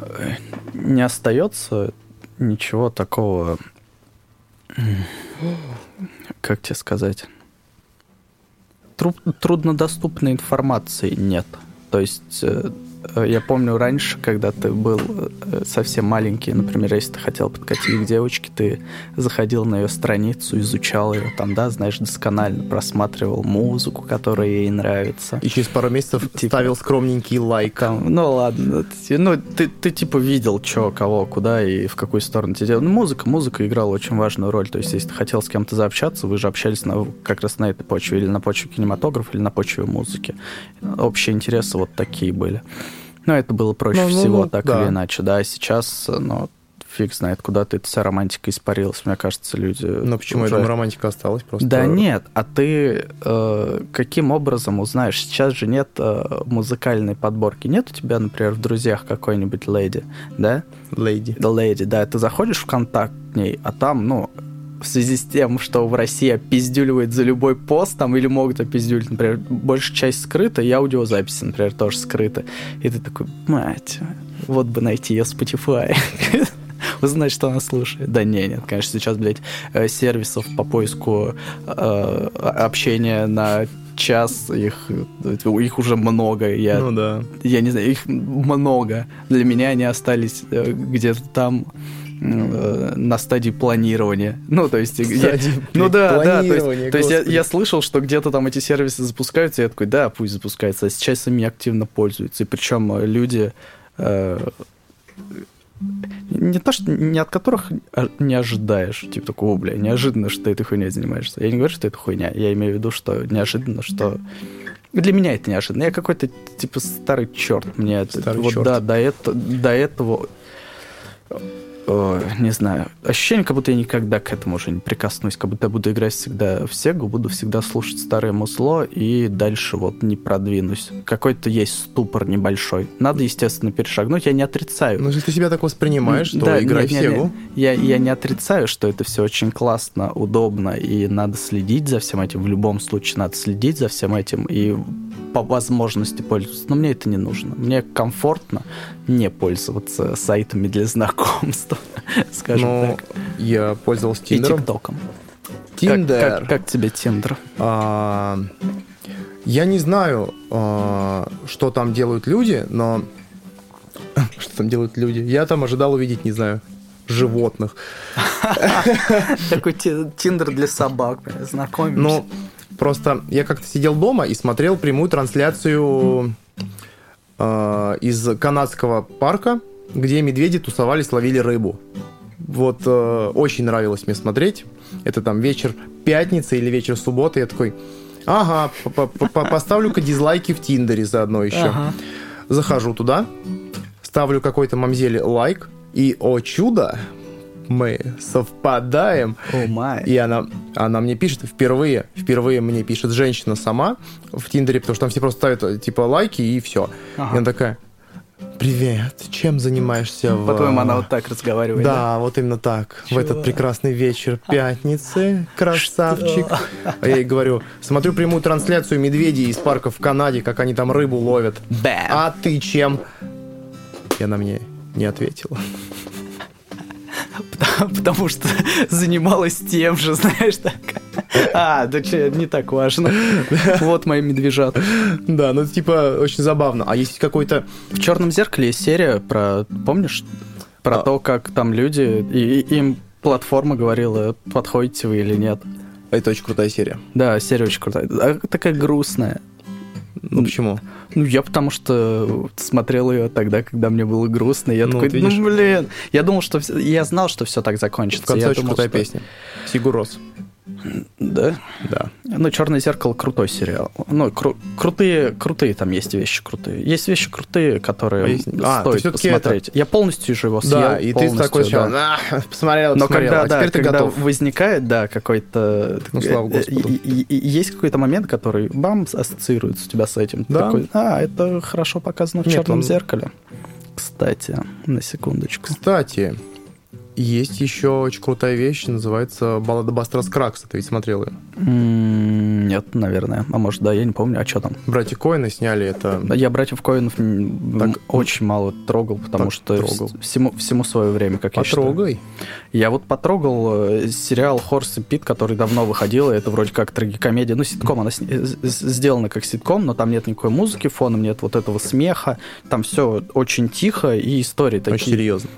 э, не остается ничего такого, как тебе сказать, Тру- труднодоступной информации нет. То есть э, я помню раньше, когда ты был э, совсем маленький, например, если ты хотел подкатить к девочке, ты заходил на ее страницу, изучал ее там, да, знаешь, досконально просматривал музыку, которая ей нравится. И через пару месяцев типа, ставил скромненький лайк. Там, ну ладно, ну ты, ты типа видел, что, кого, куда и в какую сторону тебе делать. Ну музыка, музыка играла очень важную роль. То есть если ты хотел с кем-то заобщаться, вы же общались на, как раз на этой почве, или на почве кинематографа, или на почве музыки. Общие интересы вот такие были. Ну, это было проще ну, ну всего, ну, так да. или иначе, да. Сейчас, ну, фиг знает, куда-то эта вся романтика испарилась, мне кажется, люди... Но почему, уже... я думаю, романтика осталась просто? Да нет, а ты э, каким образом узнаешь? Сейчас же нет э, музыкальной подборки. Нет у тебя, например, в друзьях какой-нибудь леди, да? Леди. Да, леди, да. Ты заходишь в контакт к ней, а там, ну, в связи с тем, что в России опиздюливает за любой пост, там, или могут опиздюлить, например, большая часть скрыта, и аудиозаписи, например, тоже скрыты. И ты такой, мать, вот бы найти ее Spotify. узнать, что она слушает. Да не, нет, конечно, сейчас, блядь, э, сервисов по поиску э, общения на час, их, их уже много. Я, ну да. Я не знаю, их много. Для меня они остались э, где-то там Э, на стадии планирования. Ну, то есть... Я, ну да, да, то есть, то есть я, я слышал, что где-то там эти сервисы запускаются, и я такой, да, пусть запускается, а сейчас ими активно пользуются. И причем люди... Э, не то, что не от которых не ожидаешь, типа такого, бля, неожиданно, что ты этой хуйней занимаешься. Я не говорю, что это хуйня, я имею в виду, что неожиданно, что для меня это неожиданно. Я какой-то типа старый черт. Мне старый вот черт. да, до, это, до этого не знаю, ощущение, как будто я никогда к этому уже не прикоснусь, как будто я буду играть всегда в Сегу, буду всегда слушать старое мусло и дальше вот не продвинусь. Какой-то есть ступор небольшой. Надо, естественно, перешагнуть, я не отрицаю. Ну, если ты себя так воспринимаешь, то да, играй нет, в Сегу. Нет, Я, я не отрицаю, что это все очень классно, удобно, и надо следить за всем этим. В любом случае надо следить за всем этим и по возможности пользоваться. Но мне это не нужно. Мне комфортно не пользоваться сайтами для знакомств, скажем ну, так. Я пользовался Тиндером. И ТикТоком. Тиндер. Как, как, как тебе Тиндер? А, я не знаю, а, что там делают люди, но... Что там делают люди? Я там ожидал увидеть, не знаю, животных. Такой Тиндер для собак, знакомимся. Ну, просто я как-то сидел дома и смотрел прямую трансляцию э, из канадского парка, где медведи тусовались, ловили рыбу. Вот э, очень нравилось мне смотреть. Это там вечер пятницы или вечер субботы. Я такой, ага, поставлю-ка дизлайки в Тиндере заодно еще. Ага. Захожу туда, ставлю какой-то мамзеле лайк, и, о чудо, мы совпадаем. Oh my. И она, она мне пишет впервые, впервые мне пишет женщина сама в Тиндере, потому что там все просто ставят типа лайки и все. Ага. И она такая, Привет, чем занимаешься? В... По-твоему, она вот так разговаривает? Да, да? вот именно так. Чего? В этот прекрасный вечер пятницы, красавчик. Что? А я ей говорю, смотрю прямую трансляцию медведей из парка в Канаде, как они там рыбу ловят. Бэм. А ты чем? И она мне не ответила. потому что занималась тем же, знаешь, так. А, да че, не так важно. Вот мои медвежат. Да, ну типа очень забавно. А есть какой-то... В «Черном зеркале» есть серия про... Помнишь? Про а... то, как там люди... И им платформа говорила, подходите вы или нет. Это очень крутая серия. Да, серия очень крутая. А такая грустная. Ну почему? Ну, я потому что смотрел ее тогда, когда мне было грустно. Я ну, такой, вот ну, блин. Я думал, что... Я знал, что все так закончится. В конце я очень думал, крутая что... песня. Сигурос. Да? Да. Ну, Черное зеркало крутой сериал. Ну, кру- крутые, крутые там есть вещи крутые. Есть вещи крутые, которые А есть- а, стоит всё-таки посмотреть. Я полностью же его съел. Да, и ты такой да. сначала, «А, посмотрел, Но посмотрел, когда, а да, ты когда готов. возникает, да, какой-то... Ну, слава э, Господу. и- и- и есть какой-то момент, который, бам, ассоциируется у тебя с этим. Ты Да. Такой, а, это хорошо показано в Нет, черном он- зеркале. Кстати, на секундочку. Кстати, есть еще очень крутая вещь, называется «Баллада Бастера Скракса». Ты ведь смотрел ее? Нет, наверное. А может, да, я не помню. А что там? Братья Коэны сняли это. Я братьев Коинов Так, очень мало трогал, потому так что трогал. вс- всему, всему свое время, как я считаю. Потрогай. Я вот потрогал э, сериал Хорс и Пит, который давно выходил, и это вроде как трагикомедия. Ну, ситком, она сни- э, с- сделана как ситком, но там нет никакой музыки фоном, нет вот этого смеха. Там все очень тихо, и истории Очень такие. серьезно.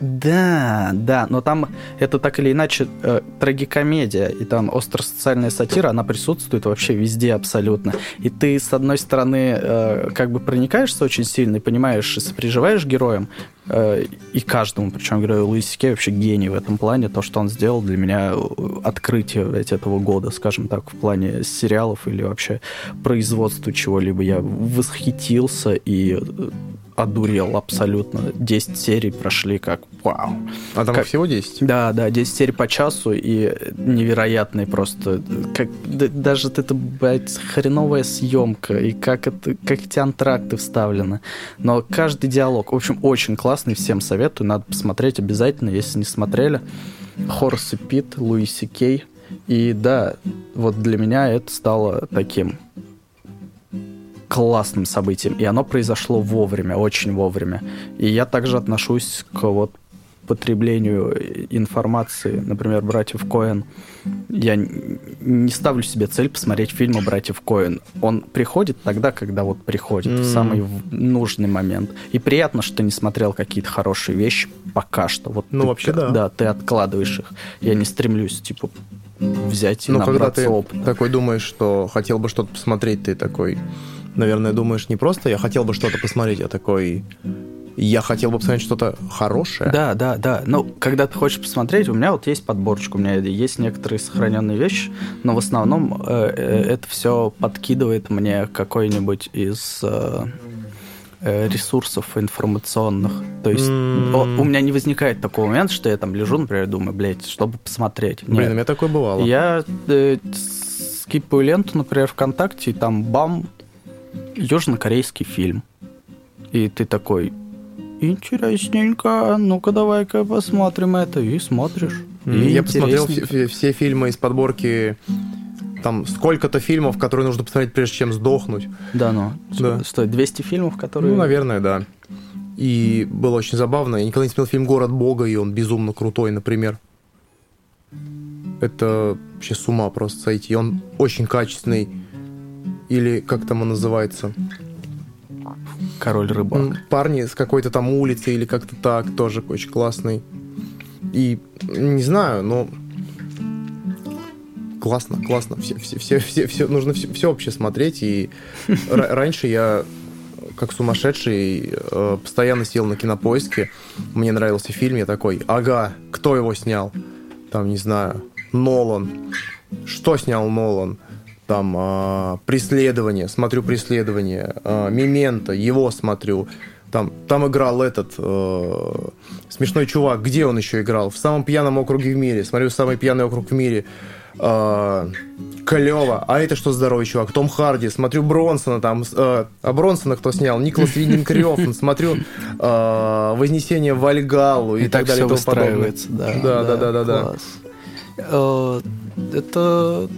Да, да, но там это так или иначе э, трагикомедия, и там остросоциальная сатира, она присутствует вообще везде абсолютно. И ты, с одной стороны, э, как бы проникаешься очень сильно и понимаешь, и сопереживаешь героям, э, и каждому, причем герою Луиси Кей вообще гений в этом плане, то, что он сделал для меня э, открытие блядь, этого года, скажем так, в плане сериалов или вообще производства чего-либо. Я восхитился и э, одурел абсолютно. 10 серий прошли как вау. А там Как- всего 10? Да, да, 10 серий по часу и невероятный просто. Как, да- даже эта, блядь, хреновая съемка и как, это, как эти антракты вставлены. Но каждый диалог, в общем, очень классный, всем советую, надо посмотреть обязательно, если не смотрели. Хорс и Пит, Луиси Кей. И да, вот для меня это стало таким классным событием. И оно произошло вовремя, очень вовремя. И я также отношусь к вот потреблению информации, например, братьев Коэн. Я не ставлю себе цель посмотреть фильмы братьев Коэн. Он приходит тогда, когда вот приходит, в М. самый в- нужный момент. И приятно, что ты не смотрел какие-то хорошие вещи пока что. Вот Ну, ты- вообще, да. Да, ты откладываешь их. Я не стремлюсь, типа, взять и Ну, когда набраться ты опыта. такой думаешь, что хотел бы что-то посмотреть, ты такой, наверное, думаешь не просто «я хотел бы что-то посмотреть», а такой «я хотел бы посмотреть что-то хорошее». Да, да, да. Ну, когда ты хочешь посмотреть, у меня вот есть подборочка, у меня есть некоторые сохраненные вещи, но в основном э, э, это все подкидывает мне какой-нибудь из э, э, ресурсов информационных. То есть о- у меня не возникает такого момента, что я там лежу, например, думаю, блядь, чтобы посмотреть. Блин, у меня такое бывало. Я э, скипаю ленту, например, ВКонтакте, и там бам, южнокорейский фильм. И ты такой, интересненько, ну-ка давай-ка посмотрим это. И смотришь. И Я посмотрел все фильмы из подборки, там сколько-то фильмов, которые нужно посмотреть, прежде чем сдохнуть. Да, ну. Да. Что, 200 фильмов, которые... Ну, наверное, да. И было очень забавно. Я никогда не смотрел фильм «Город Бога», и он безумно крутой, например. Это вообще с ума просто сойти. Он очень качественный. Или как там он называется? Король рыбак. Парни с какой-то там улицы или как-то так, тоже очень классный. И не знаю, но классно, классно. Все, все, все, все, все- нужно все, все вообще смотреть. И ра- раньше я, как сумасшедший, э, постоянно сидел на кинопоиске. Мне нравился фильм, я такой, ага, кто его снял? Там, не знаю, Нолан. Что снял Нолан? Там а, преследование, смотрю преследование, а, Мементо, его смотрю. Там, там играл этот э, смешной чувак. Где он еще играл? В самом пьяном округе в мире. Смотрю самый пьяный округ в мире. Э, клево. А это что здоровый чувак? Том Харди. Смотрю Бронсона там. э, а Бронсона кто снял? Николас Виндинг Рёфн. Смотрю э, Вознесение в Вальгаллу и, И так так далее. все и тому подобное. да. Да, да, да, да, да. Э, Это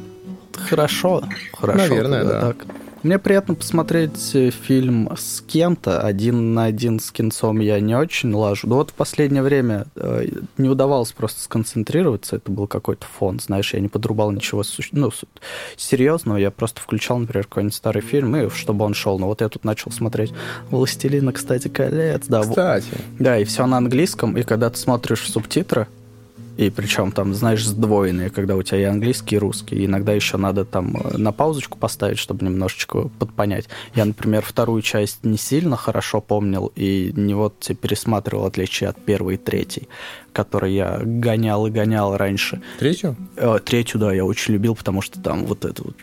хорошо, хорошо. Наверное, да. так. Мне приятно посмотреть э, фильм с кем-то. Один на один с кинцом я не очень лажу. Но вот в последнее время э, не удавалось просто сконцентрироваться. Это был какой-то фон. Знаешь, я не подрубал ничего ну, серьезного. Я просто включал, например, какой-нибудь старый фильм, и чтобы он шел. Но вот я тут начал смотреть «Властелина, кстати, колец». Да, Кстати, да, и все на английском, и когда ты смотришь субтитры, И причем там, знаешь, сдвоенные, когда у тебя и английский, и русский. И иногда еще надо там э, на паузочку поставить, чтобы немножечко подпонять. Я, например, вторую часть не сильно хорошо помнил и не вот пересматривал отличие от первой и третьей, которые я гонял и гонял раньше. Третью? Э, третью, да, я очень любил, потому что там вот это вот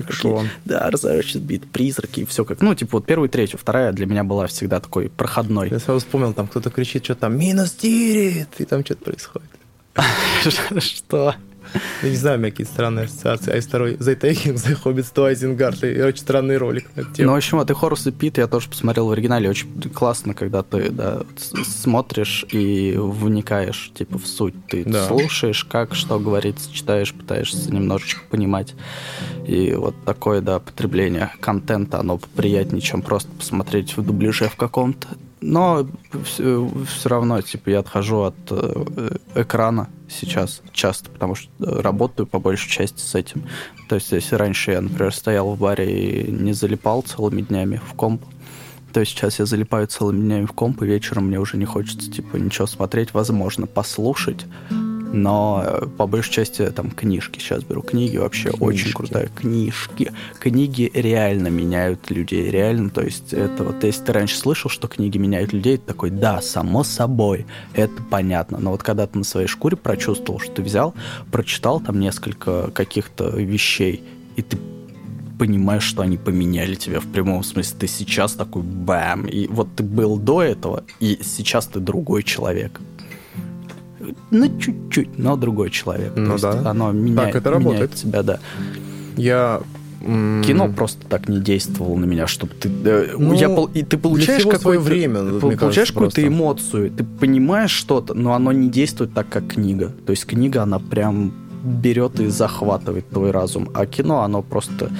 Экшон. Да, разворачивает бит, призраки и все как. Ну, типа, вот первую, третью, вторая для меня была всегда такой проходной. Я сразу вспомнил, там кто-то кричит, что там минус тирит, и там что-то происходит. Что? Я не знаю, у меня какие-то странные ассоциации. А из второй The Taking, The Hobbit, to Isengard. И очень странный ролик. Ну, в общем, вот и Хорус и Пит я тоже посмотрел в оригинале. Очень классно, когда ты да, смотришь и вникаешь типа в суть. Ты Да. слушаешь, как, что говорится, читаешь, пытаешься немножечко понимать. И вот такое, да, потребление контента, оно приятнее, чем просто посмотреть в дубляже в каком-то. Но все, равно, типа, я отхожу от э, экрана сейчас часто, потому что э, работаю по большей части с этим. То есть, если раньше я, например, стоял в баре и не залипал целыми днями в комп, то сейчас я залипаю целыми днями в комп, и вечером мне уже не хочется, типа, ничего смотреть, возможно, послушать, но э, по большей части там книжки сейчас беру. Книги вообще очень Книжки. крутая. Книжки. Книги реально меняют людей. Реально, то есть это вот, если ты раньше слышал, что книги меняют людей, ты такой, да, само собой, это понятно. Но вот когда ты на своей шкуре прочувствовал, что ты взял, прочитал там несколько каких-то вещей, и ты понимаешь, что они поменяли тебя в прямом смысле. Ты сейчас такой бам. И вот ты был до этого, и сейчас ты другой человек. Ну, чуть-чуть, но другой человек. Ну То есть да. Оно меня, Так это меняет работает. тебя, да. Я... Кино просто так не действовало на меня, чтобы ты... э, Ну, я и ты получаешь какое-то... время, ты получаешь какую-то эмоцию, ты понимаешь что-то, но оно не действует так, как книга. То есть книга, она прям берет и захватывает твой разум, а кино, оно просто...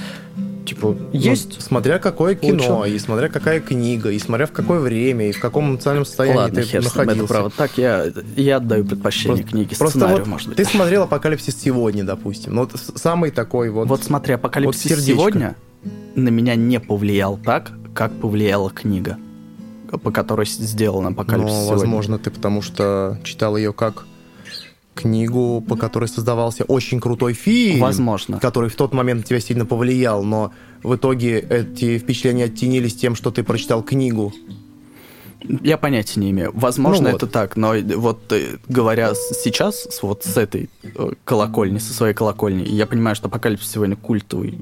Типа, ну, есть смотря какое кино, Лучше. и смотря какая книга, и смотря в какое время, и в каком эмоциональном состоянии Ладно, ты хер ним, это находился. правда. Так я, я отдаю предпочтение Просто- книге, Просто сценарию, вот может быть. ты смотрел «Апокалипсис сегодня», допустим. Ну, вот самый такой вот... Вот смотри, «Апокалипсис вот сердечко. сегодня» на меня не повлиял так, как повлияла книга, по которой сделан Но, «Апокалипсис сегодня». возможно, ты потому что читал ее как книгу, по которой создавался очень крутой фильм. Возможно. Который в тот момент на тебя сильно повлиял, но в итоге эти впечатления оттенились тем, что ты прочитал книгу. Я понятия не имею. Возможно, Ну вот. это так, но вот э, говоря сейчас, вот с этой э, колокольни, со своей колокольни, я понимаю, что «Апокалипсис сегодня» культовый,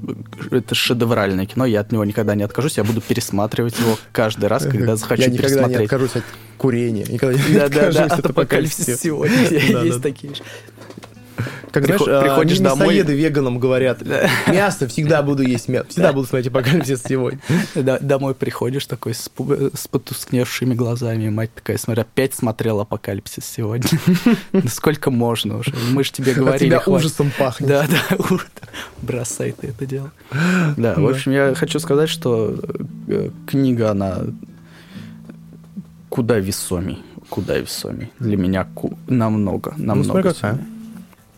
э, это шедевральное кино, я от него никогда не откажусь, я буду пересматривать его каждый раз, когда захочу Я никогда не пересмотреть. откажусь от курения. Никогда не Да, да, да, откажусь от апокалипсиса сегодня. Есть такие же. Как Приход- знаешь, приходишь домой- мясоеды веганам говорят, мясо всегда буду есть мясо, всегда буду смотреть апокалипсис сегодня. Домой приходишь такой с, потускневшими глазами, мать такая, смотри, опять смотрел апокалипсис сегодня. Ну сколько можно уже? Мы же тебе говорили, тебя ужасом пахнет. Да, да, бросай ты это дело. Да, в общем, я хочу сказать, что э, книга, она куда весомей, куда весомей. Для меня ку- намного, Ну, намного смотри, какая.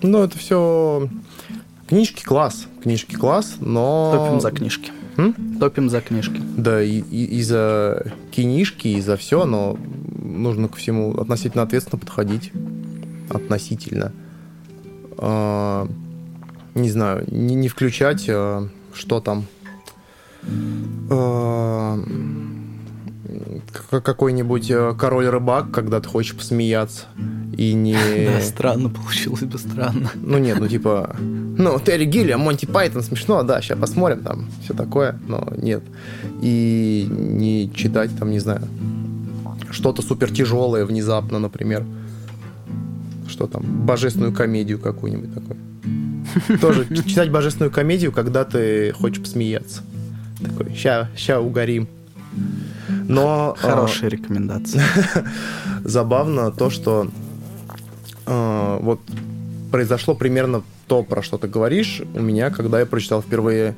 Ну, это все... Книжки класс, книжки класс, но... Топим за книжки. М? Топим за книжки. Да, и, и- и за книжки, и за все, но нужно ко всему относительно ответственно подходить. Относительно. А, не знаю, не, не включать, а, что там. А, какой-нибудь а, король-рыбак, когда ты хочешь посмеяться. И не... Да, странно получилось бы, странно. Ну нет, ну типа, ну, Терри Гиллиам, Монти Пайтон, смешно, да, сейчас посмотрим там, все такое, но нет. И не читать там, не знаю, что-то супер тяжелое внезапно, например. Что там, божественную комедию какую-нибудь такую. Тоже читать божественную комедию, когда ты хочешь посмеяться. Такой, ща, ща угорим. Но... а, Хорошая рекомендация. забавно то, что э, вот произошло примерно то, про что ты говоришь, у меня, когда я прочитал впервые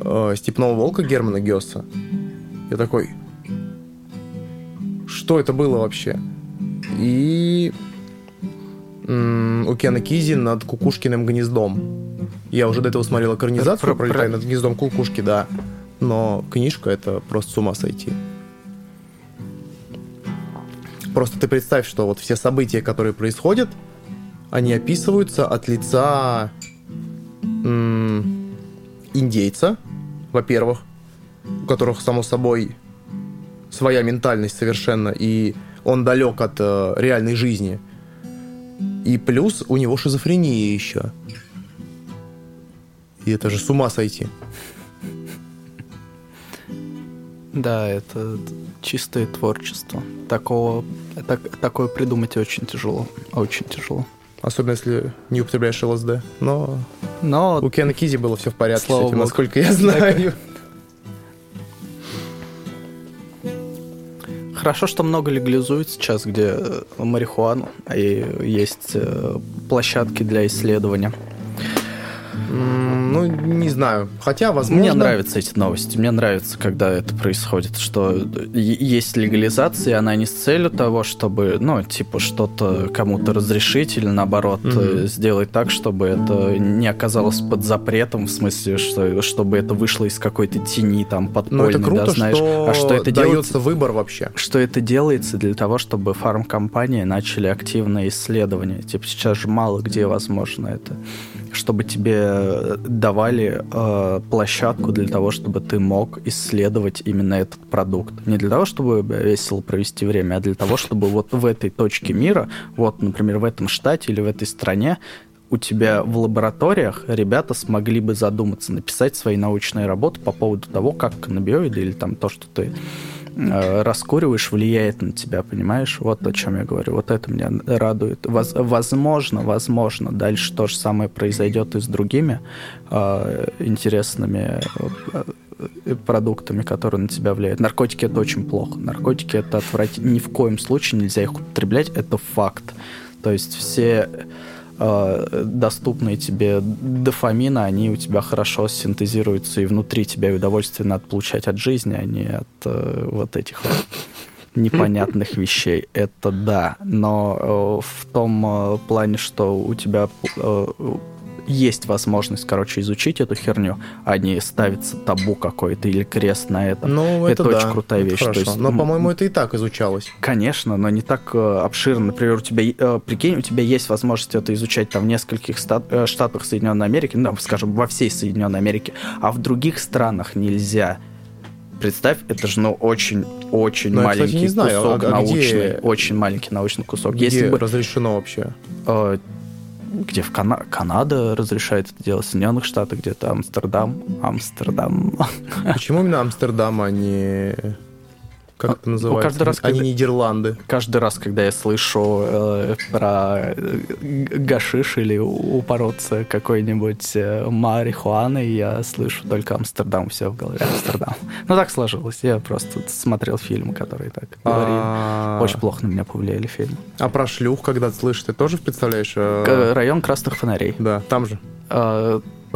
э, «Степного волка» Германа Гесса. Я такой, что это было вообще? И у Кена Кизи над Кукушкиным гнездом. Я уже до этого смотрел экранизацию Про- про, про- «Пролетая над гнездом Кукушки», да. Но книжка это просто с ума сойти. Просто ты представь, что вот все события, которые происходят, они описываются от лица м- индейца, во-первых, у которых, само собой, своя ментальность совершенно, и он далек от э, реальной жизни. И плюс у него шизофрения еще. И это же с ума сойти. Да, это чистое творчество. Такого, так, такое придумать очень тяжело. Очень тяжело. Особенно если не употребляешь ЛСД. Но Но у Кена Кизи было все в порядке Слава с этим, богу. насколько я знаю. Хорошо, что много легализуют сейчас, где э, марихуану, и есть э, площадки для исследования. М, Ну, не знаю. Хотя, возможно... Мне нравятся эти новости. Мне нравится, когда это происходит, что есть легализация, она не с целью того, чтобы, ну, типа, что-то кому-то разрешить или, наоборот, э, сделать так, чтобы это не оказалось под запретом, в смысле, что, чтобы это вышло из какой-то тени, там, Но подпольной, это круто, да, знаешь. что, а что это делается? выбор вообще. что это делается для того, чтобы фармкомпании начали активные исследования. Типа сейчас же мало где возможно это. Чтобы тебе давали э, площадку для того, чтобы ты мог исследовать именно этот продукт. Не для того, чтобы весело провести время, а для того, чтобы вот в этой точке мира, вот, например, в этом штате или в этой стране, у тебя в лабораториях ребята смогли бы задуматься, написать свои научные работы по поводу того, как каннабиоиды или там то, что ты раскуриваешь, влияет на тебя, понимаешь? Вот о чем я говорю. Вот это меня радует. Воз- возможно, возможно, дальше то же самое произойдет и с другими э, интересными э, э, продуктами, которые на тебя влияют. Наркотики это очень плохо. Наркотики это отвратительно. Ни в коем случае нельзя их употреблять. Это факт. То есть все э, доступные тебе дофамины, они у тебя хорошо синтезируются, и внутри тебя и удовольствие надо получать от жизни, а не от э, вот этих вот непонятных вещей. Это да. Но э, в том э, плане, что у тебя э, есть возможность, короче, изучить эту херню, а не ставится табу какой-то или крест на этом. Ну, Это это, очень да, крутая это вещь, то хорошо. есть, Но, по-моему, это и так изучалось. Конечно, но не так э, обширно. Например, у тебя, э, прикинь, у тебя есть возможность это изучать там в нескольких ста- э, штатах Соединенной Америки, ну, скажем, во всей Соединенной Америке, а в других странах нельзя. Представь, это же, ну, очень-очень Ну, я, кстати, маленький не знаю, кусок а- а где- научный, очень маленький научный кусок. Где Если бы, разрешено вообще? э, где в Кана- Канада разрешает это делать, в Соединенных Штатах где-то Амстердам, Амстердам. Почему именно Амстердам, а не... Как А, это называется? каждый раз, не когда- Нидерланды. Каждый раз, когда я слышу э, про э, гашиш или упороться какой-нибудь э, марихуаной, я слышу только Амстердам, все в голове Амстердам. Ну так сложилось, я просто смотрел фильмы, которые так говорили. А, Очень плохо на меня повлияли фильмы. а про шлюх, когда слышишь, ты тоже представляешь? э, Район красных фонарей. Да, там же.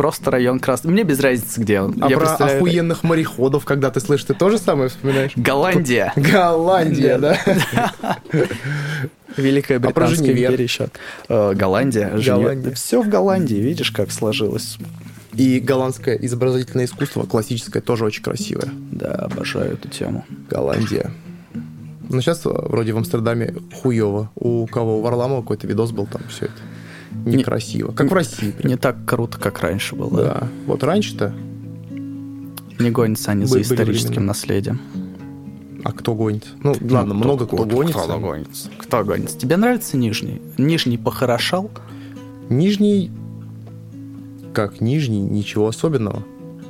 Э, Просто район красных... Мне без разницы, где он. А Я про представляю- охуенных мореходов, когда ты слышишь, ты тоже самое вспоминаешь? Голландия. Голландия, да? Великая А Британская империя еще. Э, Голландия. Голландия. Все в Голландии, видишь, как сложилось. И голландское изобразительное искусство, классическое, тоже очень красивое. Да, обожаю эту тему. Голландия. Ну, сейчас вроде в Амстердаме хуево. У кого? У Варламова какой-то видос был там, все это. Некрасиво. Как в России. прям. Не так круто, как раньше было. Да. Вот раньше-то, Не гонятся они за историческим времена. наследием. а кто гонит? Ну, ладно, много кто гонится. Кто гонится? Кто гонится? Тебе нравится Нижний? Нижний похорошал? Нижний, как Нижний, ничего особенного.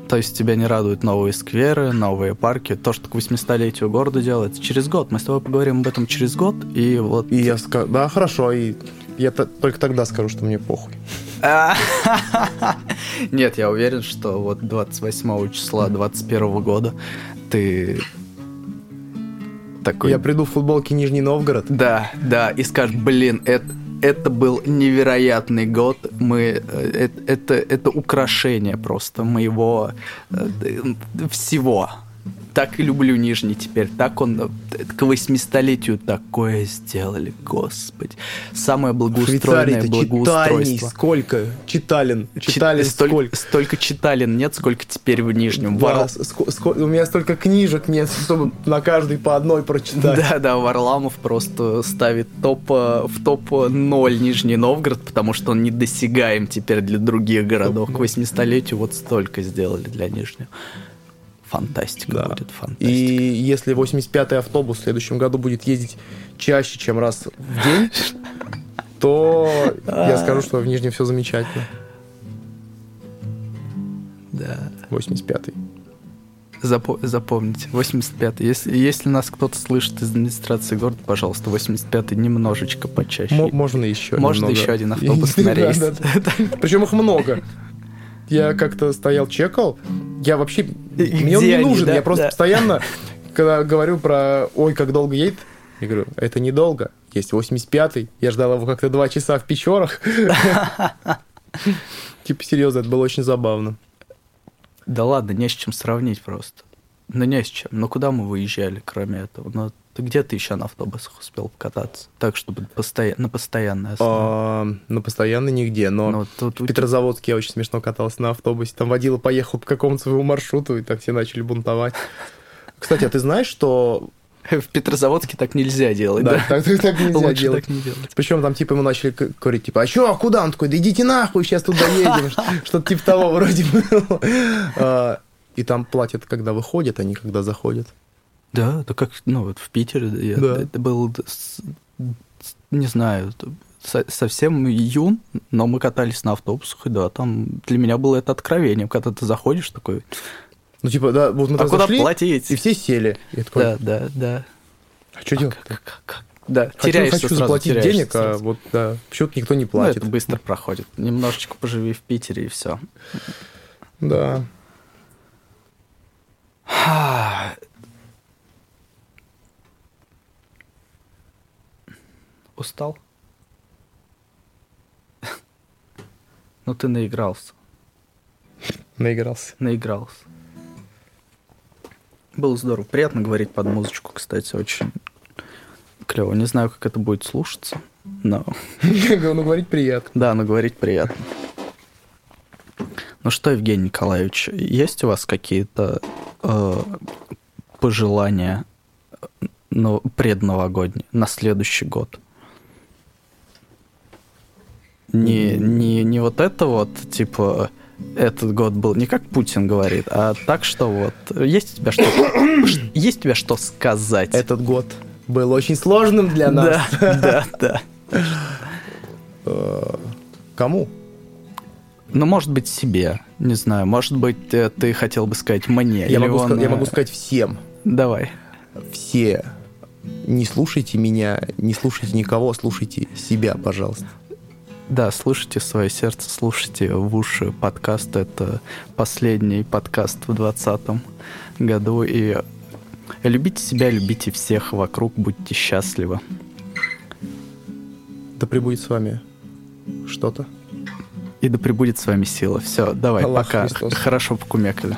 То есть тебя не радуют новые скверы, новые парки, то, что к 800-летию города делается через год. Мы с тобой поговорим об этом через год, и вот... И я скажу, да, хорошо, и я только тогда скажу, что мне похуй. Нет, я уверен, что вот 28 числа 21 года ты такой... Я приду в футболке Нижний Новгород. Да, да, и скажешь, блин, это, это был невероятный год. Мы, э, это, это, это украшение просто моего э, всего. Так и люблю Нижний теперь. Так он э, к 800-летию такое сделали, господи. Самое благоустроенное благоустройство. сколько? Читалин. Читалин столь, сколько? Столько читалин нет, сколько теперь в Нижнем. Да, Вар... ск- у меня столько книжек нет, чтобы на каждый по одной прочитать. Да, да, Варламов просто ставит топ, э, в топ-0 Нижний Новгород, потому что он недосягаем теперь для других городов. К 800-летию вот столько сделали для Нижнего. Фантастика да. будет, фантастика. И если 85-й автобус в следующем году будет ездить чаще, чем раз в день, то я скажу, что в Нижнем все замечательно. Да. 85-й. Запо- запомните, 85-й. Если, если нас кто-то слышит из администрации города, пожалуйста, 85-й немножечко почаще. М- можно еще Можно немного. еще один автобус на рейс. Причем их много. Я как-то стоял, чекал. Я вообще... И мне он не они, нужен. да? Я просто Да. постоянно, когда говорю про «Ой, как долго едет», я говорю, это недолго. Есть 85-й. Я ждал его как-то два часа в Печорах. Типа, серьезно, это было очень забавно. Да ладно, не с чем сравнить просто. Ну, не с чем. Ну, куда мы выезжали, кроме этого? Ну, ты где ты еще на автобусах успел покататься? Так, чтобы постоя... на постоянной основе. А, Ну, постоянно нигде, но... Ну, тут В Петрозаводске я очень смешно катался на автобусе. Там водила поехал по какому-то своему маршруту, и так все начали бунтовать. Кстати, а ты знаешь, что... в Петрозаводске так нельзя делать, Да, да? так, так- нельзя Лучше делать. так не делать. Причем там типа ему начали говорить, типа, а чё, а куда? Он такой, да идите нахуй, сейчас тут доедем. Что-то типа того вроде было. А, И там платят, когда выходят, а не когда заходят. Да, да как, ну, вот в Питере я- Да. это был, не знаю, со- совсем июнь, но мы катались на автобусах, и да, там для меня было это откровением, когда ты заходишь такой, Ну, типа, да, вот мы а куда зашли, платить? и все сели. Я такой, Да, да, да. а что делать? Как- как- как? Да, Хочу, теряешься хочу сразу, заплатить теряешься денег, а сразу. вот, да, почему-то никто не Ну, платит. это быстро проходит. Немножечко поживи в Питере, и все. Да. Устал? Ну, ты наигрался. Наигрался. Наигрался. Было здорово. Приятно говорить под музычку, кстати, очень клево. Не знаю, как это будет слушаться, но Ну, говорить приятно. да, но говорить приятно. Ну что, Евгений Николаевич, есть у вас какие-то э, пожелания ну, предновогодние на следующий год? Не, не, не вот это вот, типа, этот год был не как Путин говорит, а так, что вот, есть у тебя что, есть у тебя что сказать? Этот год был очень сложным для нас. Да, да, да. Э, Кому? Ну, может быть, себе, не знаю, может быть, э, ты хотел бы сказать мне. Я могу, он, ска- я э, могу сказать всем. Давай. Все. Не слушайте меня, не слушайте никого, слушайте себя, пожалуйста. Да, слушайте свое сердце, слушайте в уши подкаст. Это последний подкаст в 2020 году. И любите себя, любите всех вокруг, будьте счастливы. Да прибудет с вами что-то. И да пребудет с вами сила. Все, давай, Аллах пока. Христос. Хорошо покумекали.